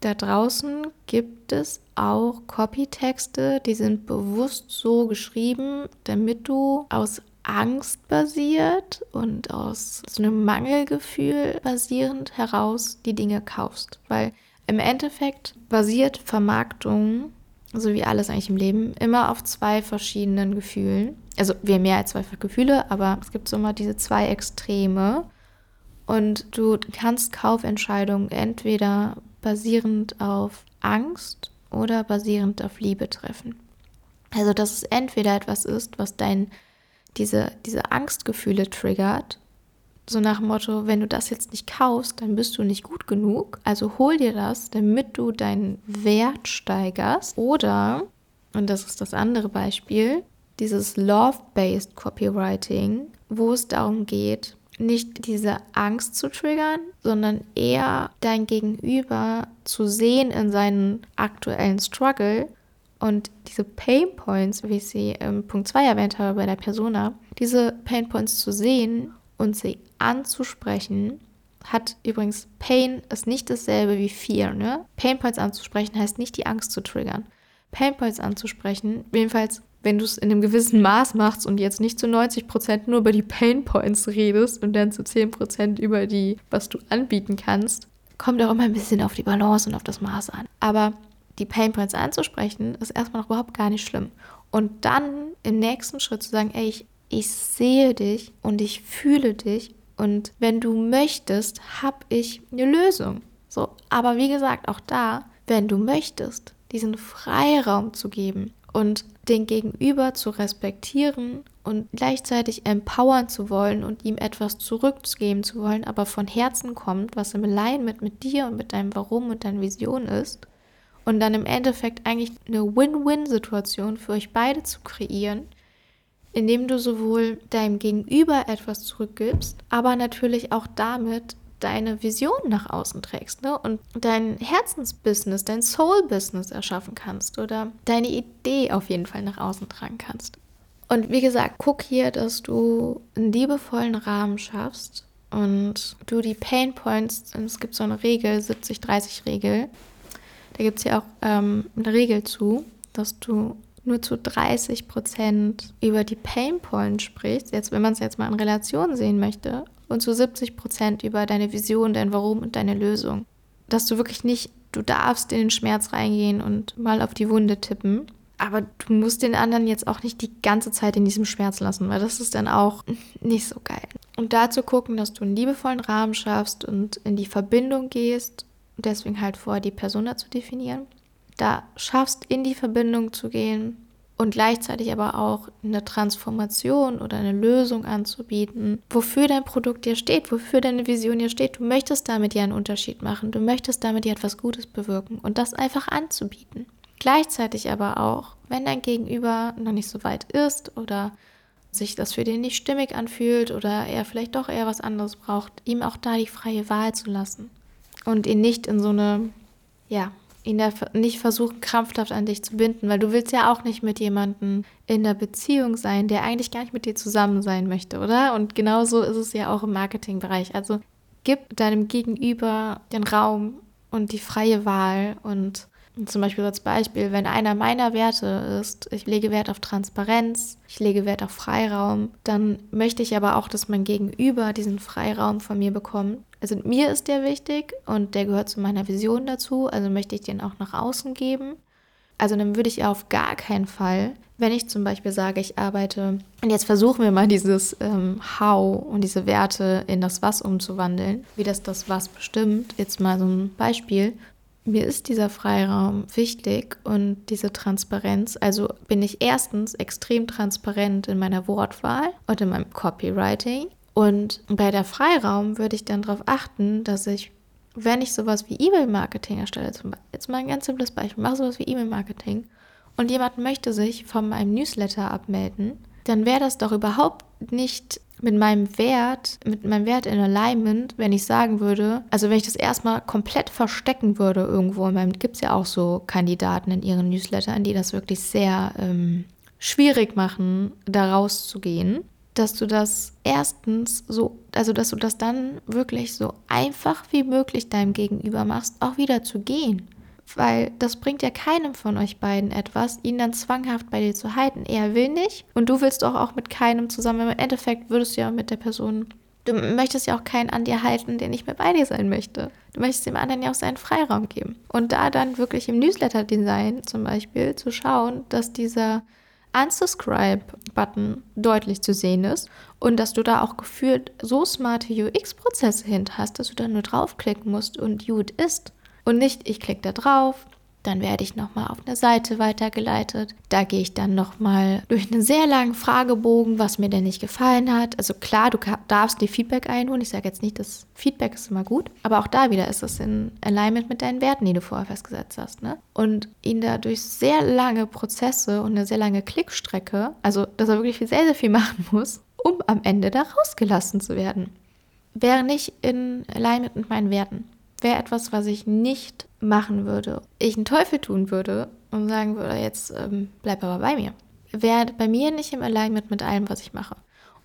da draußen gibt es auch Copytexte, die sind bewusst so geschrieben, damit du aus Angst basiert und aus so einem Mangelgefühl basierend heraus die Dinge kaufst. Weil im Endeffekt basiert Vermarktung so wie alles eigentlich im Leben, immer auf zwei verschiedenen Gefühlen. Also wir haben mehr als zwei Gefühle, aber es gibt so immer diese zwei Extreme. Und du kannst Kaufentscheidungen entweder basierend auf Angst oder basierend auf Liebe treffen. Also dass es entweder etwas ist, was dein, diese, diese Angstgefühle triggert so nach dem Motto, wenn du das jetzt nicht kaufst, dann bist du nicht gut genug. Also hol dir das, damit du deinen Wert steigerst. Oder, und das ist das andere Beispiel, dieses Love-Based Copywriting, wo es darum geht, nicht diese Angst zu triggern, sondern eher dein Gegenüber zu sehen in seinen aktuellen Struggle und diese Pain Points, wie ich sie im Punkt 2 erwähnt habe bei der Persona, diese Pain Points zu sehen und sie anzusprechen, hat übrigens Pain ist nicht dasselbe wie Fear. Ne? Pain Points anzusprechen heißt nicht die Angst zu triggern. Pain Points anzusprechen, jedenfalls wenn du es in einem gewissen Maß machst und jetzt nicht zu 90% nur über die Pain Points redest und dann zu 10% über die, was du anbieten kannst, kommt auch immer ein bisschen auf die Balance und auf das Maß an. Aber die Pain Points anzusprechen, ist erstmal noch überhaupt gar nicht schlimm. Und dann im nächsten Schritt zu sagen, ey, ich ich sehe dich und ich fühle dich und wenn du möchtest, habe ich eine Lösung. So, aber wie gesagt, auch da, wenn du möchtest, diesen Freiraum zu geben und den Gegenüber zu respektieren und gleichzeitig empowern zu wollen und ihm etwas zurückgeben zu wollen, aber von Herzen kommt, was im Alignment mit dir und mit deinem Warum und deiner Vision ist, und dann im Endeffekt eigentlich eine Win-Win-Situation für euch beide zu kreieren, indem du sowohl deinem Gegenüber etwas zurückgibst, aber natürlich auch damit deine Vision nach außen trägst ne? und dein Herzensbusiness, dein Soul-Business erschaffen kannst oder deine Idee auf jeden Fall nach außen tragen kannst. Und wie gesagt, guck hier, dass du einen liebevollen Rahmen schaffst und du die Pain Points, es gibt so eine Regel, 70-30-Regel, da gibt es ja auch ähm, eine Regel zu, dass du nur zu 30 Prozent über die Pain Points sprichst, jetzt wenn man es jetzt mal in Relation sehen möchte, und zu 70 Prozent über deine Vision, dein Warum und deine Lösung. Dass du wirklich nicht, du darfst in den Schmerz reingehen und mal auf die Wunde tippen, aber du musst den anderen jetzt auch nicht die ganze Zeit in diesem Schmerz lassen, weil das ist dann auch nicht so geil. Und dazu gucken, dass du einen liebevollen Rahmen schaffst und in die Verbindung gehst, deswegen halt vor, die Persona zu definieren da schaffst, in die Verbindung zu gehen und gleichzeitig aber auch eine Transformation oder eine Lösung anzubieten, wofür dein Produkt dir steht, wofür deine Vision dir steht. Du möchtest damit ja einen Unterschied machen, du möchtest damit ja etwas Gutes bewirken und das einfach anzubieten. Gleichzeitig aber auch, wenn dein Gegenüber noch nicht so weit ist oder sich das für den nicht stimmig anfühlt oder er vielleicht doch eher was anderes braucht, ihm auch da die freie Wahl zu lassen und ihn nicht in so eine ja, ihn nicht versuchen, krampfhaft an dich zu binden, weil du willst ja auch nicht mit jemandem in der Beziehung sein, der eigentlich gar nicht mit dir zusammen sein möchte, oder? Und genauso ist es ja auch im Marketingbereich. Also gib deinem Gegenüber den Raum und die freie Wahl und zum Beispiel als Beispiel, wenn einer meiner Werte ist, ich lege Wert auf Transparenz, ich lege Wert auf Freiraum, dann möchte ich aber auch, dass mein Gegenüber diesen Freiraum von mir bekommt. Also mir ist der wichtig und der gehört zu meiner Vision dazu, also möchte ich den auch nach außen geben. Also dann würde ich auf gar keinen Fall, wenn ich zum Beispiel sage, ich arbeite, und jetzt versuchen wir mal dieses ähm, How und diese Werte in das Was umzuwandeln, wie das das Was bestimmt. Jetzt mal so ein Beispiel mir ist dieser Freiraum wichtig und diese Transparenz. Also bin ich erstens extrem transparent in meiner Wortwahl und in meinem Copywriting. Und bei der Freiraum würde ich dann darauf achten, dass ich, wenn ich sowas wie E-Mail-Marketing erstelle, zum Beispiel, jetzt mal ein ganz simples Beispiel, mache sowas wie E-Mail-Marketing und jemand möchte sich von meinem Newsletter abmelden, dann wäre das doch überhaupt nicht mit meinem Wert, mit meinem Wert in Alignment, wenn ich sagen würde, also wenn ich das erstmal komplett verstecken würde irgendwo, gibt es ja auch so Kandidaten in ihren Newslettern, die das wirklich sehr ähm, schwierig machen, da rauszugehen, dass du das erstens so, also dass du das dann wirklich so einfach wie möglich deinem Gegenüber machst, auch wieder zu gehen weil das bringt ja keinem von euch beiden etwas, ihn dann zwanghaft bei dir zu halten. Er will nicht und du willst doch auch mit keinem zusammen. Im Endeffekt würdest du ja mit der Person, du möchtest ja auch keinen an dir halten, der nicht mehr bei dir sein möchte. Du möchtest dem anderen ja auch seinen Freiraum geben. Und da dann wirklich im Newsletter-Design zum Beispiel zu schauen, dass dieser Unsubscribe-Button deutlich zu sehen ist und dass du da auch gefühlt so smarte UX-Prozesse hinter hast, dass du da nur draufklicken musst und gut ist. Und nicht, ich klicke da drauf, dann werde ich nochmal auf eine Seite weitergeleitet. Da gehe ich dann nochmal durch einen sehr langen Fragebogen, was mir denn nicht gefallen hat. Also klar, du darfst dir Feedback einholen. Ich sage jetzt nicht, dass Feedback ist immer gut, aber auch da wieder ist es in Alignment mit deinen Werten, die du vorher festgesetzt hast. Ne? Und ihn da durch sehr lange Prozesse und eine sehr lange Klickstrecke, also dass er wirklich sehr, sehr viel machen muss, um am Ende da rausgelassen zu werden, wäre nicht in Alignment mit meinen Werten wäre etwas, was ich nicht machen würde. Ich einen Teufel tun würde und sagen würde, jetzt ähm, bleib aber bei mir. Wäre bei mir nicht im Alignment mit allem, was ich mache.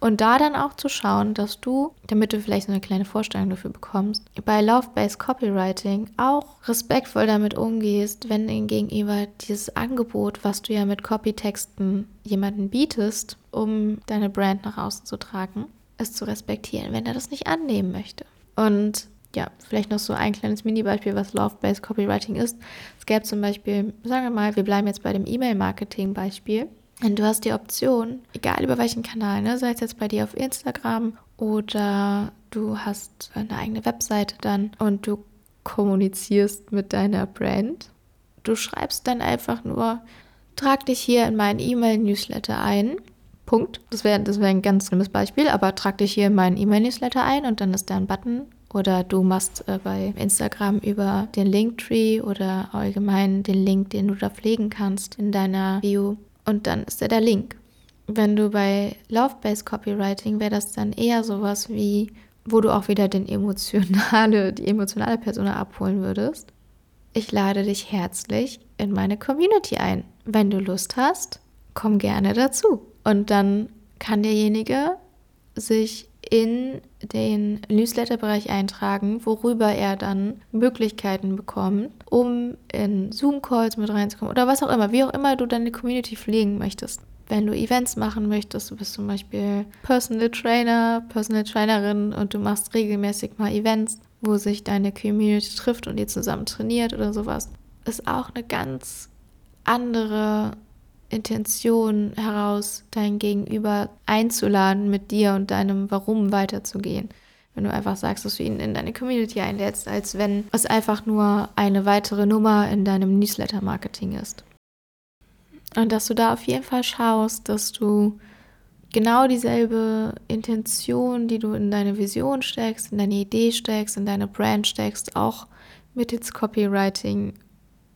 Und da dann auch zu schauen, dass du, damit du vielleicht so eine kleine Vorstellung dafür bekommst, bei Love-Based Copywriting auch respektvoll damit umgehst, wenn gegenüber dieses Angebot, was du ja mit Copytexten jemanden bietest, um deine Brand nach außen zu tragen, es zu respektieren, wenn er das nicht annehmen möchte. Und ja, vielleicht noch so ein kleines Mini-Beispiel, was Love-Based Copywriting ist. Es gäbe zum Beispiel, sagen wir mal, wir bleiben jetzt bei dem E-Mail-Marketing-Beispiel. Und du hast die Option, egal über welchen Kanal, ne, sei es jetzt bei dir auf Instagram oder du hast eine eigene Webseite dann und du kommunizierst mit deiner Brand. Du schreibst dann einfach nur, trag dich hier in meinen E-Mail-Newsletter ein. Punkt. Das wäre das wär ein ganz schlimmes Beispiel, aber trag dich hier in meinen E-Mail-Newsletter ein und dann ist da ein Button oder du machst äh, bei Instagram über den Linktree oder allgemein den Link, den du da pflegen kannst in deiner View. Und dann ist da der Link. Wenn du bei Love-Based Copywriting wäre das dann eher sowas wie, wo du auch wieder den emotionale, die emotionale Person abholen würdest. Ich lade dich herzlich in meine Community ein. Wenn du Lust hast, komm gerne dazu. Und dann kann derjenige sich in den Newsletter-Bereich eintragen, worüber er dann Möglichkeiten bekommt, um in Zoom-Calls mit reinzukommen oder was auch immer, wie auch immer du deine Community pflegen möchtest. Wenn du Events machen möchtest, du bist zum Beispiel Personal Trainer, Personal Trainerin und du machst regelmäßig mal Events, wo sich deine Community trifft und ihr zusammen trainiert oder sowas, ist auch eine ganz andere Intention heraus, dein Gegenüber einzuladen, mit dir und deinem Warum weiterzugehen. Wenn du einfach sagst, dass du ihn in deine Community einlädst, als wenn es einfach nur eine weitere Nummer in deinem Newsletter-Marketing ist. Und dass du da auf jeden Fall schaust, dass du genau dieselbe Intention, die du in deine Vision steckst, in deine Idee steckst, in deine Brand steckst, auch mittels Copywriting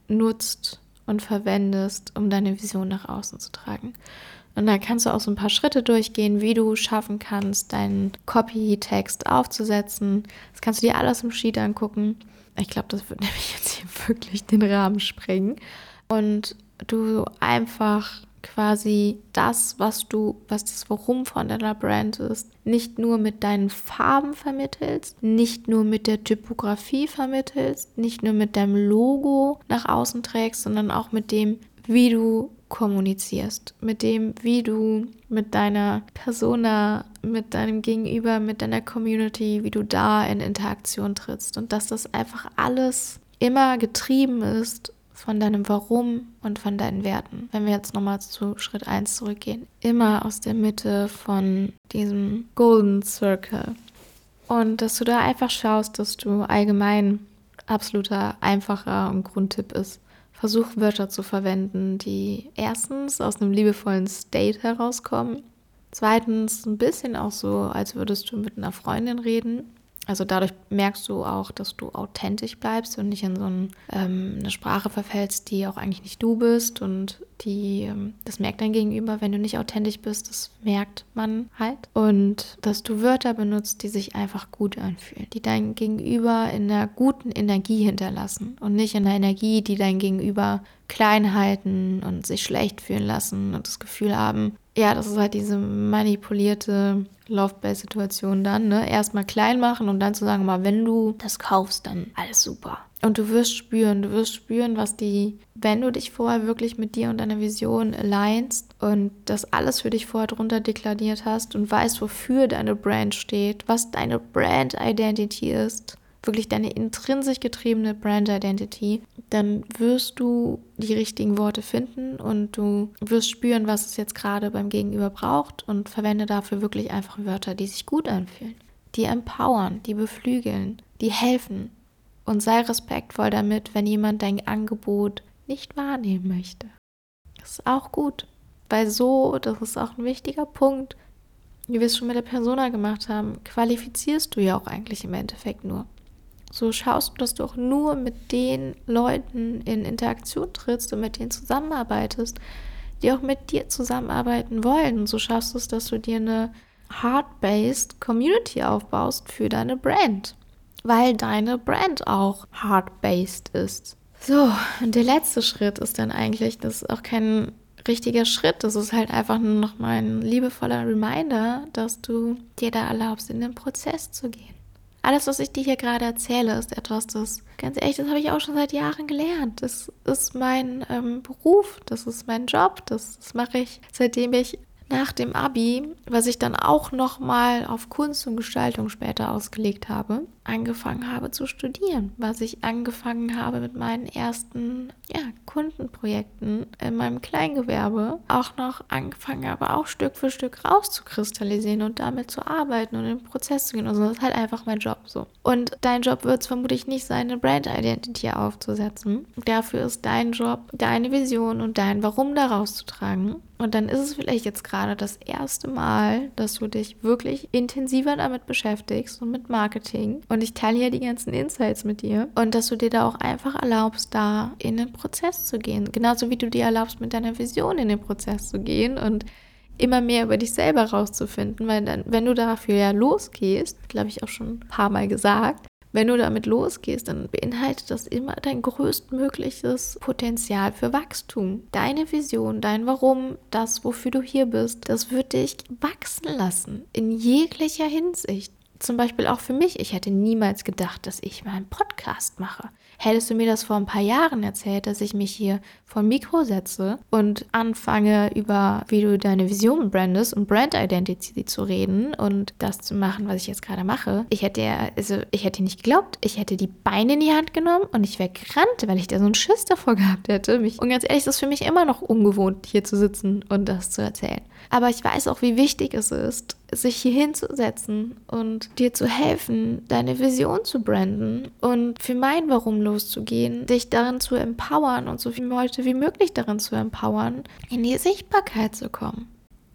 nutzt und verwendest, um deine Vision nach außen zu tragen. Und dann kannst du auch so ein paar Schritte durchgehen, wie du schaffen kannst, deinen Copy-Text aufzusetzen. Das kannst du dir alles im Sheet angucken. Ich glaube, das wird nämlich jetzt hier wirklich den Rahmen sprengen. Und du einfach quasi das, was du, was das Warum von deiner Brand ist, nicht nur mit deinen Farben vermittelst, nicht nur mit der Typografie vermittelst, nicht nur mit deinem Logo nach außen trägst, sondern auch mit dem, wie du kommunizierst, mit dem, wie du mit deiner Persona, mit deinem Gegenüber, mit deiner Community, wie du da in Interaktion trittst. Und dass das einfach alles immer getrieben ist von deinem Warum und von deinen Werten. Wenn wir jetzt nochmal zu Schritt 1 zurückgehen, immer aus der Mitte von diesem Golden Circle. Und dass du da einfach schaust, dass du allgemein absoluter einfacher und Grundtipp ist. Versuch Wörter zu verwenden, die erstens aus einem liebevollen State herauskommen, zweitens ein bisschen auch so, als würdest du mit einer Freundin reden also dadurch merkst du auch, dass du authentisch bleibst und nicht in so ein, ähm, eine Sprache verfällst, die auch eigentlich nicht du bist. Und die, ähm, das merkt dein Gegenüber, wenn du nicht authentisch bist, das merkt man halt. Und dass du Wörter benutzt, die sich einfach gut anfühlen, die dein Gegenüber in einer guten Energie hinterlassen und nicht in einer Energie, die dein Gegenüber klein halten und sich schlecht fühlen lassen und das Gefühl haben, ja, das ist halt diese manipulierte Laufball-Situation dann, ne? Erstmal klein machen und dann zu sagen, mal, wenn du das kaufst, dann alles super. Und du wirst spüren, du wirst spüren, was die, wenn du dich vorher wirklich mit dir und deiner Vision alignst und das alles für dich vorher drunter deklariert hast und weißt, wofür deine Brand steht, was deine Brand Identity ist, wirklich deine intrinsisch getriebene Brand Identity, dann wirst du die richtigen Worte finden und du wirst spüren, was es jetzt gerade beim Gegenüber braucht und verwende dafür wirklich einfach Wörter, die sich gut anfühlen, die empowern, die beflügeln, die helfen. Und sei respektvoll damit, wenn jemand dein Angebot nicht wahrnehmen möchte. Das ist auch gut, weil so, das ist auch ein wichtiger Punkt, wie wir es schon mit der Persona gemacht haben, qualifizierst du ja auch eigentlich im Endeffekt nur. So schaust du, dass du auch nur mit den Leuten in Interaktion trittst und mit denen zusammenarbeitest, die auch mit dir zusammenarbeiten wollen. So schaffst du es, dass du dir eine hard-based Community aufbaust für deine Brand, weil deine Brand auch hard-based ist. So, und der letzte Schritt ist dann eigentlich, das ist auch kein richtiger Schritt, das ist halt einfach nur noch mal ein liebevoller Reminder, dass du dir da erlaubst, in den Prozess zu gehen. Alles, was ich dir hier gerade erzähle, ist etwas, das, ganz ehrlich, das habe ich auch schon seit Jahren gelernt. Das ist mein ähm, Beruf, das ist mein Job, das, das mache ich, seitdem ich nach dem Abi, was ich dann auch noch mal auf Kunst und Gestaltung später ausgelegt habe, angefangen habe zu studieren, was ich angefangen habe mit meinen ersten ja, Kundenprojekten in meinem Kleingewerbe, auch noch angefangen habe, auch Stück für Stück rauszukristallisieren und damit zu arbeiten und in den Prozess zu gehen. Also das ist halt einfach mein Job so. Und dein Job wird es vermutlich nicht sein, eine Brand Identity aufzusetzen. Dafür ist dein Job, deine Vision und dein Warum daraus zu tragen. Und dann ist es vielleicht jetzt gerade das erste Mal, dass du dich wirklich intensiver damit beschäftigst und mit Marketing. Und ich teile hier die ganzen Insights mit dir. Und dass du dir da auch einfach erlaubst, da in den Prozess zu gehen. Genauso wie du dir erlaubst, mit deiner Vision in den Prozess zu gehen und immer mehr über dich selber rauszufinden. Weil dann, wenn du dafür ja losgehst, glaube ich auch schon ein paar Mal gesagt, wenn du damit losgehst, dann beinhaltet das immer dein größtmögliches Potenzial für Wachstum. Deine Vision, dein Warum, das, wofür du hier bist, das wird dich wachsen lassen. In jeglicher Hinsicht. Zum Beispiel auch für mich. Ich hätte niemals gedacht, dass ich mal einen Podcast mache. Hättest du mir das vor ein paar Jahren erzählt, dass ich mich hier vor Mikro setze und anfange, über wie du deine Vision brandest und Brand Identity zu reden und das zu machen, was ich jetzt gerade mache, ich hätte ja, also ich hätte nicht geglaubt, ich hätte die Beine in die Hand genommen und ich wäre gerannt, weil ich da so einen Schiss davor gehabt hätte. Mich, und ganz ehrlich, es ist für mich immer noch ungewohnt, hier zu sitzen und das zu erzählen. Aber ich weiß auch, wie wichtig es ist, sich hier hinzusetzen und dir zu helfen, deine Vision zu branden und für mein Warum loszugehen, dich darin zu empowern und so viele Leute wie möglich darin zu empowern, in die Sichtbarkeit zu kommen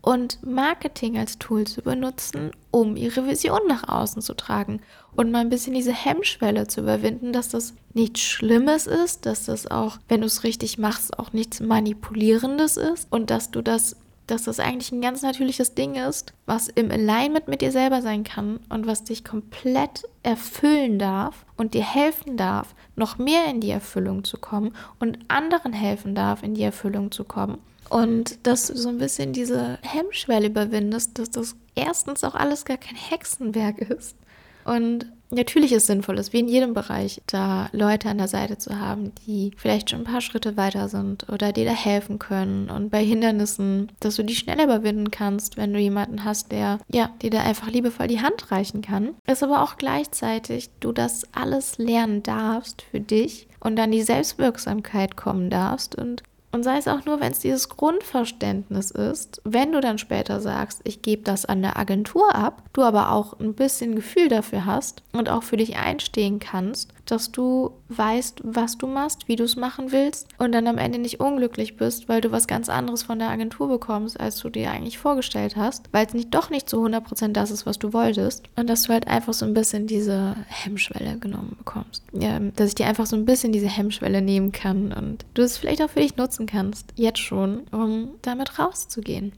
und Marketing als Tool zu benutzen, um ihre Vision nach außen zu tragen und mal ein bisschen diese Hemmschwelle zu überwinden, dass das nichts Schlimmes ist, dass das auch, wenn du es richtig machst, auch nichts Manipulierendes ist und dass du das dass das eigentlich ein ganz natürliches Ding ist, was im Alignment mit dir selber sein kann und was dich komplett erfüllen darf und dir helfen darf, noch mehr in die Erfüllung zu kommen und anderen helfen darf, in die Erfüllung zu kommen. Und dass du so ein bisschen diese Hemmschwelle überwindest, dass das erstens auch alles gar kein Hexenwerk ist. Und natürlich ist es sinnvoll, ist wie in jedem Bereich, da Leute an der Seite zu haben, die vielleicht schon ein paar Schritte weiter sind oder dir da helfen können. Und bei Hindernissen, dass du die schneller überwinden kannst, wenn du jemanden hast, der ja, dir da einfach liebevoll die Hand reichen kann. Ist aber auch gleichzeitig du das alles lernen darfst für dich und dann die Selbstwirksamkeit kommen darfst und und sei es auch nur, wenn es dieses Grundverständnis ist, wenn du dann später sagst, ich gebe das an der Agentur ab, du aber auch ein bisschen Gefühl dafür hast und auch für dich einstehen kannst, dass du weißt, was du machst, wie du es machen willst und dann am Ende nicht unglücklich bist, weil du was ganz anderes von der Agentur bekommst, als du dir eigentlich vorgestellt hast, weil es nicht doch nicht zu 100% das ist, was du wolltest und dass du halt einfach so ein bisschen diese Hemmschwelle genommen bekommst. Ja, dass ich dir einfach so ein bisschen diese Hemmschwelle nehmen kann und du es vielleicht auch für dich nutzen kannst, jetzt schon, um damit rauszugehen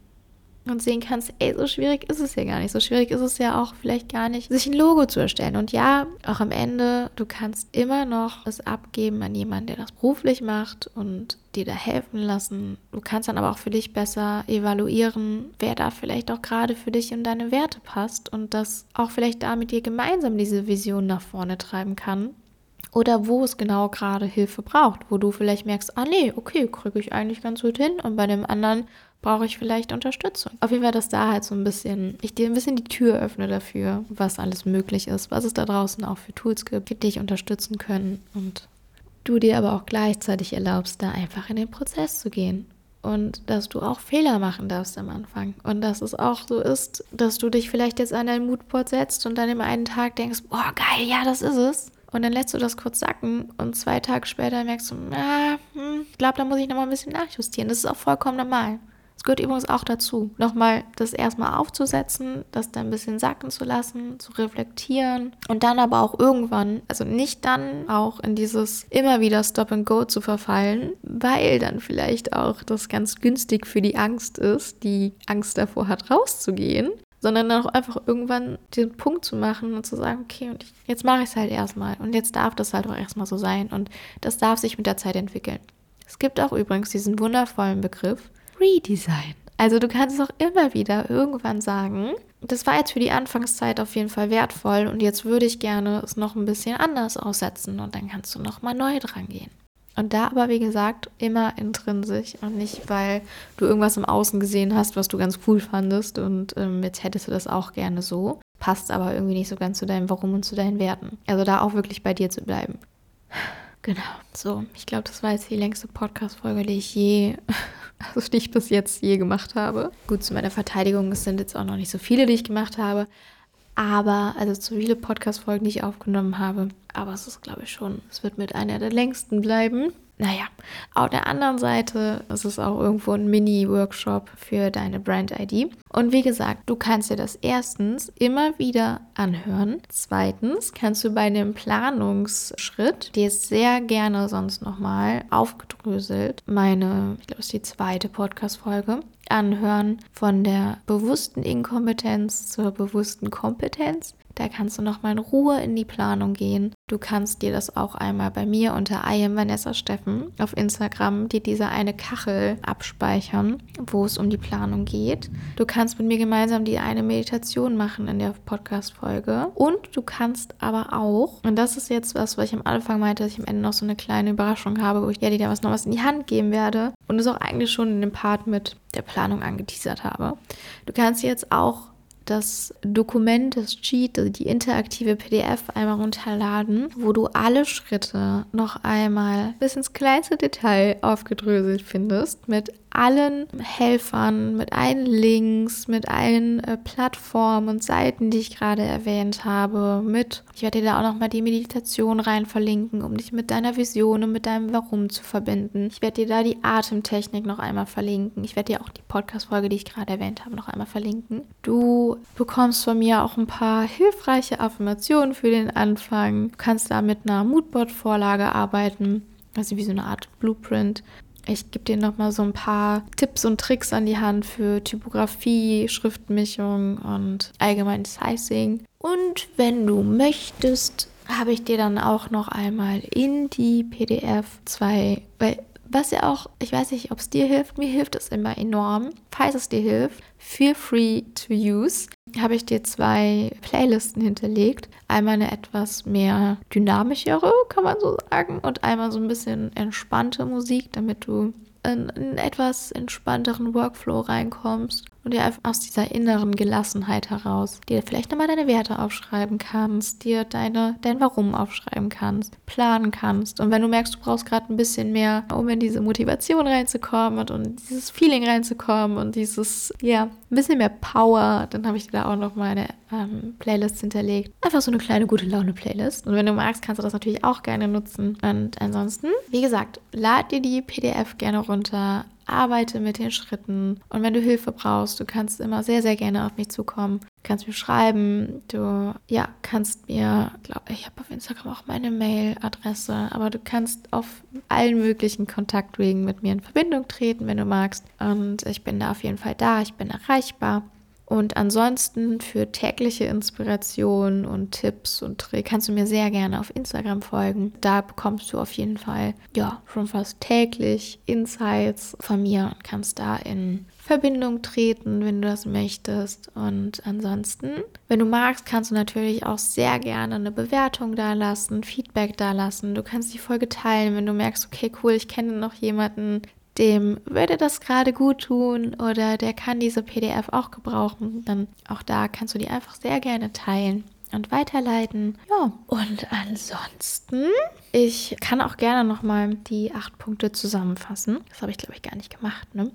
und sehen kannst, ey, so schwierig ist es ja gar nicht. So schwierig ist es ja auch vielleicht gar nicht, sich ein Logo zu erstellen. Und ja, auch am Ende, du kannst immer noch es abgeben an jemanden, der das beruflich macht und dir da helfen lassen. Du kannst dann aber auch für dich besser evaluieren, wer da vielleicht auch gerade für dich und deine Werte passt und das auch vielleicht da mit dir gemeinsam diese Vision nach vorne treiben kann. Oder wo es genau gerade Hilfe braucht, wo du vielleicht merkst, ah nee, okay, kriege ich eigentlich ganz gut hin. Und bei dem anderen brauche ich vielleicht Unterstützung. Auf jeden Fall, dass da halt so ein bisschen, ich dir ein bisschen die Tür öffne dafür, was alles möglich ist, was es da draußen auch für Tools gibt, die dich unterstützen können und du dir aber auch gleichzeitig erlaubst, da einfach in den Prozess zu gehen. Und dass du auch Fehler machen darfst am Anfang. Und dass es auch so ist, dass du dich vielleicht jetzt an dein Moodboard setzt und dann im einen Tag denkst, boah, geil, ja, das ist es. Und dann lässt du das kurz sacken und zwei Tage später merkst du, ah, hm, ich glaube, da muss ich nochmal ein bisschen nachjustieren. Das ist auch vollkommen normal. Gehört übrigens auch dazu, nochmal das erstmal aufzusetzen, das dann ein bisschen sacken zu lassen, zu reflektieren und dann aber auch irgendwann, also nicht dann auch in dieses immer wieder Stop and Go zu verfallen, weil dann vielleicht auch das ganz günstig für die Angst ist, die Angst davor hat, rauszugehen, sondern dann auch einfach irgendwann den Punkt zu machen und zu sagen, okay, und ich, jetzt mache ich es halt erstmal und jetzt darf das halt auch erstmal so sein und das darf sich mit der Zeit entwickeln. Es gibt auch übrigens diesen wundervollen Begriff Redesign. Also du kannst auch immer wieder irgendwann sagen, das war jetzt für die Anfangszeit auf jeden Fall wertvoll und jetzt würde ich gerne es noch ein bisschen anders aussetzen und dann kannst du noch mal neu dran gehen. Und da aber, wie gesagt, immer intrinsisch und nicht, weil du irgendwas im Außen gesehen hast, was du ganz cool fandest und ähm, jetzt hättest du das auch gerne so. Passt aber irgendwie nicht so ganz zu deinem Warum und zu deinen Werten. Also da auch wirklich bei dir zu bleiben. Genau, so. Ich glaube, das war jetzt die längste Podcast-Folge, die ich je also die ich bis jetzt je gemacht habe. Gut, zu meiner Verteidigung, es sind jetzt auch noch nicht so viele, die ich gemacht habe. Aber, also zu viele Podcast-Folgen, die ich aufgenommen habe. Aber es ist, glaube ich, schon, es wird mit einer der längsten bleiben. Naja, auf der anderen Seite ist es auch irgendwo ein Mini-Workshop für deine Brand-ID. Und wie gesagt, du kannst dir das erstens immer wieder anhören. Zweitens kannst du bei dem Planungsschritt, dir sehr gerne sonst nochmal aufgedröselt, meine, ich glaube, es ist die zweite Podcast-Folge, anhören von der bewussten Inkompetenz zur bewussten Kompetenz. Da kannst du nochmal in Ruhe in die Planung gehen. Du kannst dir das auch einmal bei mir unter I am Vanessa Steffen auf Instagram, dir diese eine Kachel abspeichern, wo es um die Planung geht. Du kannst mit mir gemeinsam die eine Meditation machen in der Podcast-Folge. Und du kannst aber auch, und das ist jetzt was, was ich am Anfang meinte, dass ich am Ende noch so eine kleine Überraschung habe, wo ich dir da was noch was in die Hand geben werde. Und es auch eigentlich schon in dem Part mit der Planung angeteasert habe. Du kannst jetzt auch das Dokument, das Cheat, also die interaktive PDF einmal runterladen, wo du alle Schritte noch einmal bis ins kleinste Detail aufgedröselt findest mit allen Helfern, mit allen Links, mit allen äh, Plattformen und Seiten, die ich gerade erwähnt habe, mit, ich werde dir da auch nochmal die Meditation rein verlinken, um dich mit deiner Vision und mit deinem Warum zu verbinden. Ich werde dir da die Atemtechnik noch einmal verlinken. Ich werde dir auch die Podcast-Folge, die ich gerade erwähnt habe, noch einmal verlinken. Du bekommst von mir auch ein paar hilfreiche Affirmationen für den Anfang. Du kannst da mit einer Moodboard-Vorlage arbeiten, also wie so eine Art Blueprint Ich gebe dir nochmal so ein paar Tipps und Tricks an die Hand für Typografie, Schriftmischung und allgemein Sizing. Und wenn du möchtest, habe ich dir dann auch noch einmal in die PDF zwei, weil was ja auch, ich weiß nicht, ob es dir hilft, mir hilft es immer enorm. Falls es dir hilft, feel free to use. Habe ich dir zwei Playlisten hinterlegt. Einmal eine etwas mehr dynamischere, kann man so sagen, und einmal so ein bisschen entspannte Musik, damit du in einen etwas entspannteren Workflow reinkommst und dir aus dieser inneren Gelassenheit heraus dir vielleicht nochmal deine Werte aufschreiben kannst, dir deine, dein Warum aufschreiben kannst, planen kannst. Und wenn du merkst, du brauchst gerade ein bisschen mehr, um in diese Motivation reinzukommen und, und dieses Feeling reinzukommen und dieses, ja, ein bisschen mehr Power, dann habe ich dir da auch noch meine ähm, Playlist hinterlegt. Einfach so eine kleine gute Laune-Playlist. Und wenn du magst, kannst du das natürlich auch gerne nutzen. Und ansonsten, wie gesagt, lad dir die PDF gerne runter arbeite mit den Schritten. Und wenn du Hilfe brauchst, du kannst immer sehr, sehr gerne auf mich zukommen. Du kannst mir schreiben, du ja, kannst mir, glaube ich, habe auf Instagram auch meine Mailadresse, aber du kannst auf allen möglichen Kontaktwegen mit mir in Verbindung treten, wenn du magst. Und ich bin da auf jeden Fall da, ich bin erreichbar. Und ansonsten für tägliche Inspiration und Tipps und Tricks kannst du mir sehr gerne auf Instagram folgen. Da bekommst du auf jeden Fall ja schon fast täglich Insights von mir und kannst da in Verbindung treten, wenn du das möchtest. Und ansonsten, wenn du magst, kannst du natürlich auch sehr gerne eine Bewertung da lassen, Feedback da lassen. Du kannst die Folge teilen, wenn du merkst, okay, cool, ich kenne noch jemanden, dem würde das gerade gut tun oder der kann diese PDF auch gebrauchen, dann auch da kannst du die einfach sehr gerne teilen und weiterleiten. Ja, und ansonsten, ich kann auch gerne nochmal die acht Punkte zusammenfassen. Das habe ich, glaube ich, gar nicht gemacht. Ne?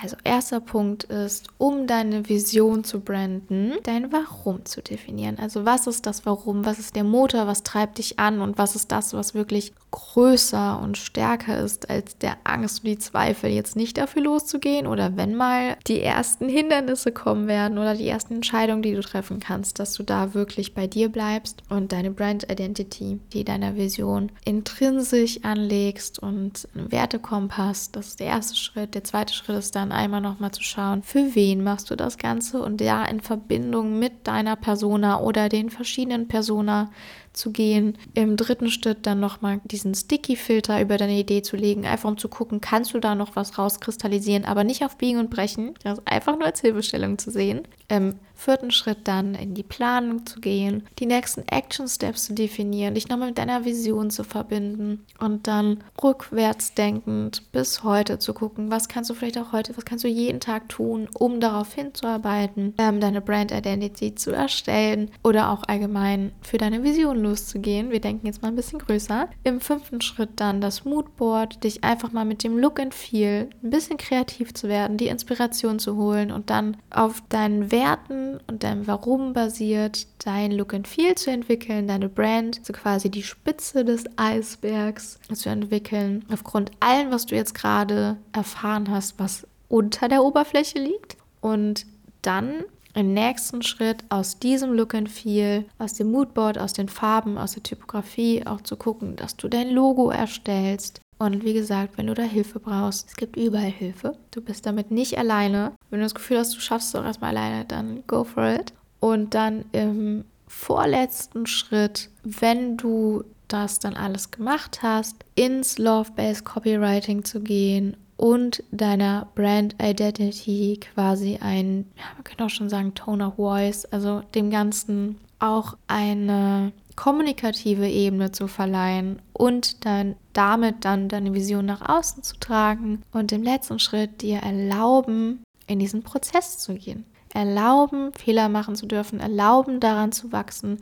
Also, erster Punkt ist, um deine Vision zu branden, dein Warum zu definieren. Also, was ist das Warum? Was ist der Motor? Was treibt dich an? Und was ist das, was wirklich größer und stärker ist als der Angst und die Zweifel, jetzt nicht dafür loszugehen oder wenn mal die ersten Hindernisse kommen werden oder die ersten Entscheidungen, die du treffen kannst, dass du da wirklich bei dir bleibst und deine Brand Identity, die deiner Vision intrinsisch anlegst und einen Wertekompass. Das ist der erste Schritt. Der zweite Schritt ist dann einmal nochmal zu schauen, für wen machst du das Ganze und ja in Verbindung mit deiner Persona oder den verschiedenen Persona zu gehen. Im dritten Schritt dann nochmal diesen Sticky-Filter über deine Idee zu legen, einfach um zu gucken, kannst du da noch was rauskristallisieren, aber nicht auf Biegen und Brechen, das einfach nur als Hilfestellung zu sehen. Im vierten Schritt dann in die Planung zu gehen, die nächsten Action Steps zu definieren, dich nochmal mit deiner Vision zu verbinden und dann rückwärts denkend bis heute zu gucken, was kannst du vielleicht auch heute, was kannst du jeden Tag tun, um darauf hinzuarbeiten, ähm, deine Brand Identity zu erstellen oder auch allgemein für deine Vision loszugehen. Wir denken jetzt mal ein bisschen größer. Im fünften Schritt dann das Moodboard, dich einfach mal mit dem Look and Feel ein bisschen kreativ zu werden, die Inspiration zu holen und dann auf deinen Werten und deinem Warum basiert, dein Look and Feel zu entwickeln, deine Brand, so quasi die Spitze des Eisbergs zu entwickeln, aufgrund allem, was du jetzt gerade erfahren hast, was unter der Oberfläche liegt. Und dann im nächsten Schritt aus diesem Look and Feel, aus dem Moodboard, aus den Farben, aus der Typografie auch zu gucken, dass du dein Logo erstellst, und wie gesagt, wenn du da Hilfe brauchst, es gibt überall Hilfe. Du bist damit nicht alleine. Wenn du das Gefühl hast, du schaffst es auch erstmal alleine, dann go for it. Und dann im vorletzten Schritt, wenn du das dann alles gemacht hast, ins Love-Based Copywriting zu gehen und deiner Brand Identity quasi ein, ja, man könnte auch schon sagen, Tone of Voice, also dem Ganzen auch eine kommunikative Ebene zu verleihen und dann damit dann deine Vision nach außen zu tragen und im letzten Schritt dir erlauben, in diesen Prozess zu gehen. Erlauben, Fehler machen zu dürfen, erlauben, daran zu wachsen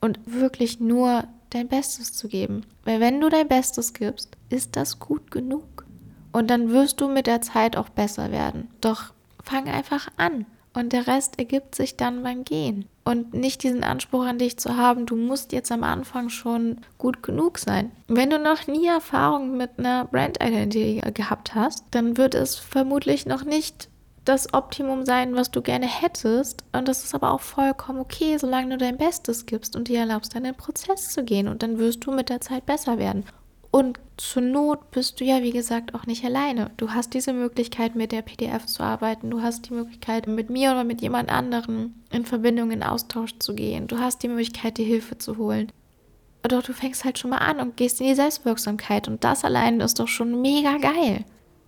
und wirklich nur dein Bestes zu geben. Weil wenn du dein Bestes gibst, ist das gut genug. Und dann wirst du mit der Zeit auch besser werden. Doch fang einfach an und der Rest ergibt sich dann beim Gehen. Und nicht diesen Anspruch an dich zu haben, du musst jetzt am Anfang schon gut genug sein. Wenn du noch nie Erfahrung mit einer Brand Identity gehabt hast, dann wird es vermutlich noch nicht das Optimum sein, was du gerne hättest. Und das ist aber auch vollkommen okay, solange du dein Bestes gibst und dir erlaubst, dann in den Prozess zu gehen. Und dann wirst du mit der Zeit besser werden. Und zur Not bist du ja, wie gesagt, auch nicht alleine. Du hast diese Möglichkeit, mit der PDF zu arbeiten. Du hast die Möglichkeit, mit mir oder mit jemand anderem in Verbindung, in Austausch zu gehen. Du hast die Möglichkeit, die Hilfe zu holen. Doch du fängst halt schon mal an und gehst in die Selbstwirksamkeit. Und das allein ist doch schon mega geil.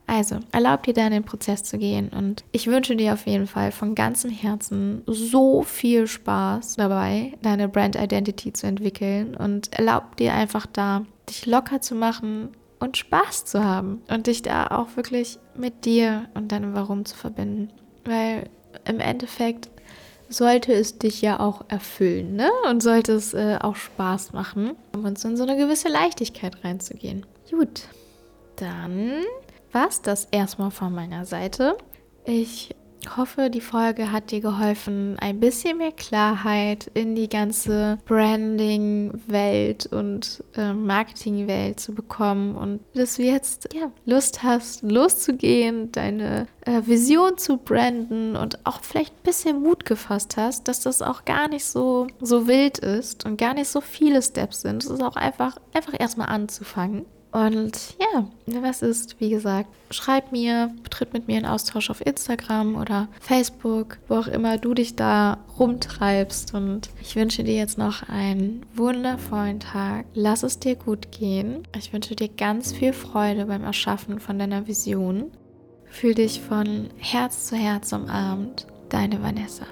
Also, erlaub dir da in den Prozess zu gehen und ich wünsche dir auf jeden Fall von ganzem Herzen so viel Spaß dabei, deine Brand Identity zu entwickeln und erlaub dir einfach da, dich locker zu machen und Spaß zu haben und dich da auch wirklich mit dir und deinem Warum zu verbinden. Weil im Endeffekt sollte es dich ja auch erfüllen, ne? Und sollte es äh, auch Spaß machen, um uns in so eine gewisse Leichtigkeit reinzugehen. Gut, dann war es das erstmal von meiner Seite. Ich hoffe, die Folge hat dir geholfen, ein bisschen mehr Klarheit in die ganze Branding-Welt und äh, Marketing-Welt zu bekommen und dass du jetzt ja, Lust hast, loszugehen, deine äh, Vision zu branden und auch vielleicht ein bisschen Mut gefasst hast, dass das auch gar nicht so, so wild ist und gar nicht so viele Steps sind. Es ist auch einfach, einfach erstmal anzufangen. Und ja, was ist, wie gesagt, schreib mir, tritt mit mir in Austausch auf Instagram oder Facebook, wo auch immer du dich da rumtreibst. Und ich wünsche dir jetzt noch einen wundervollen Tag. Lass es dir gut gehen. Ich wünsche dir ganz viel Freude beim Erschaffen von deiner Vision. Fühl dich von Herz zu Herz umarmt. Deine Vanessa.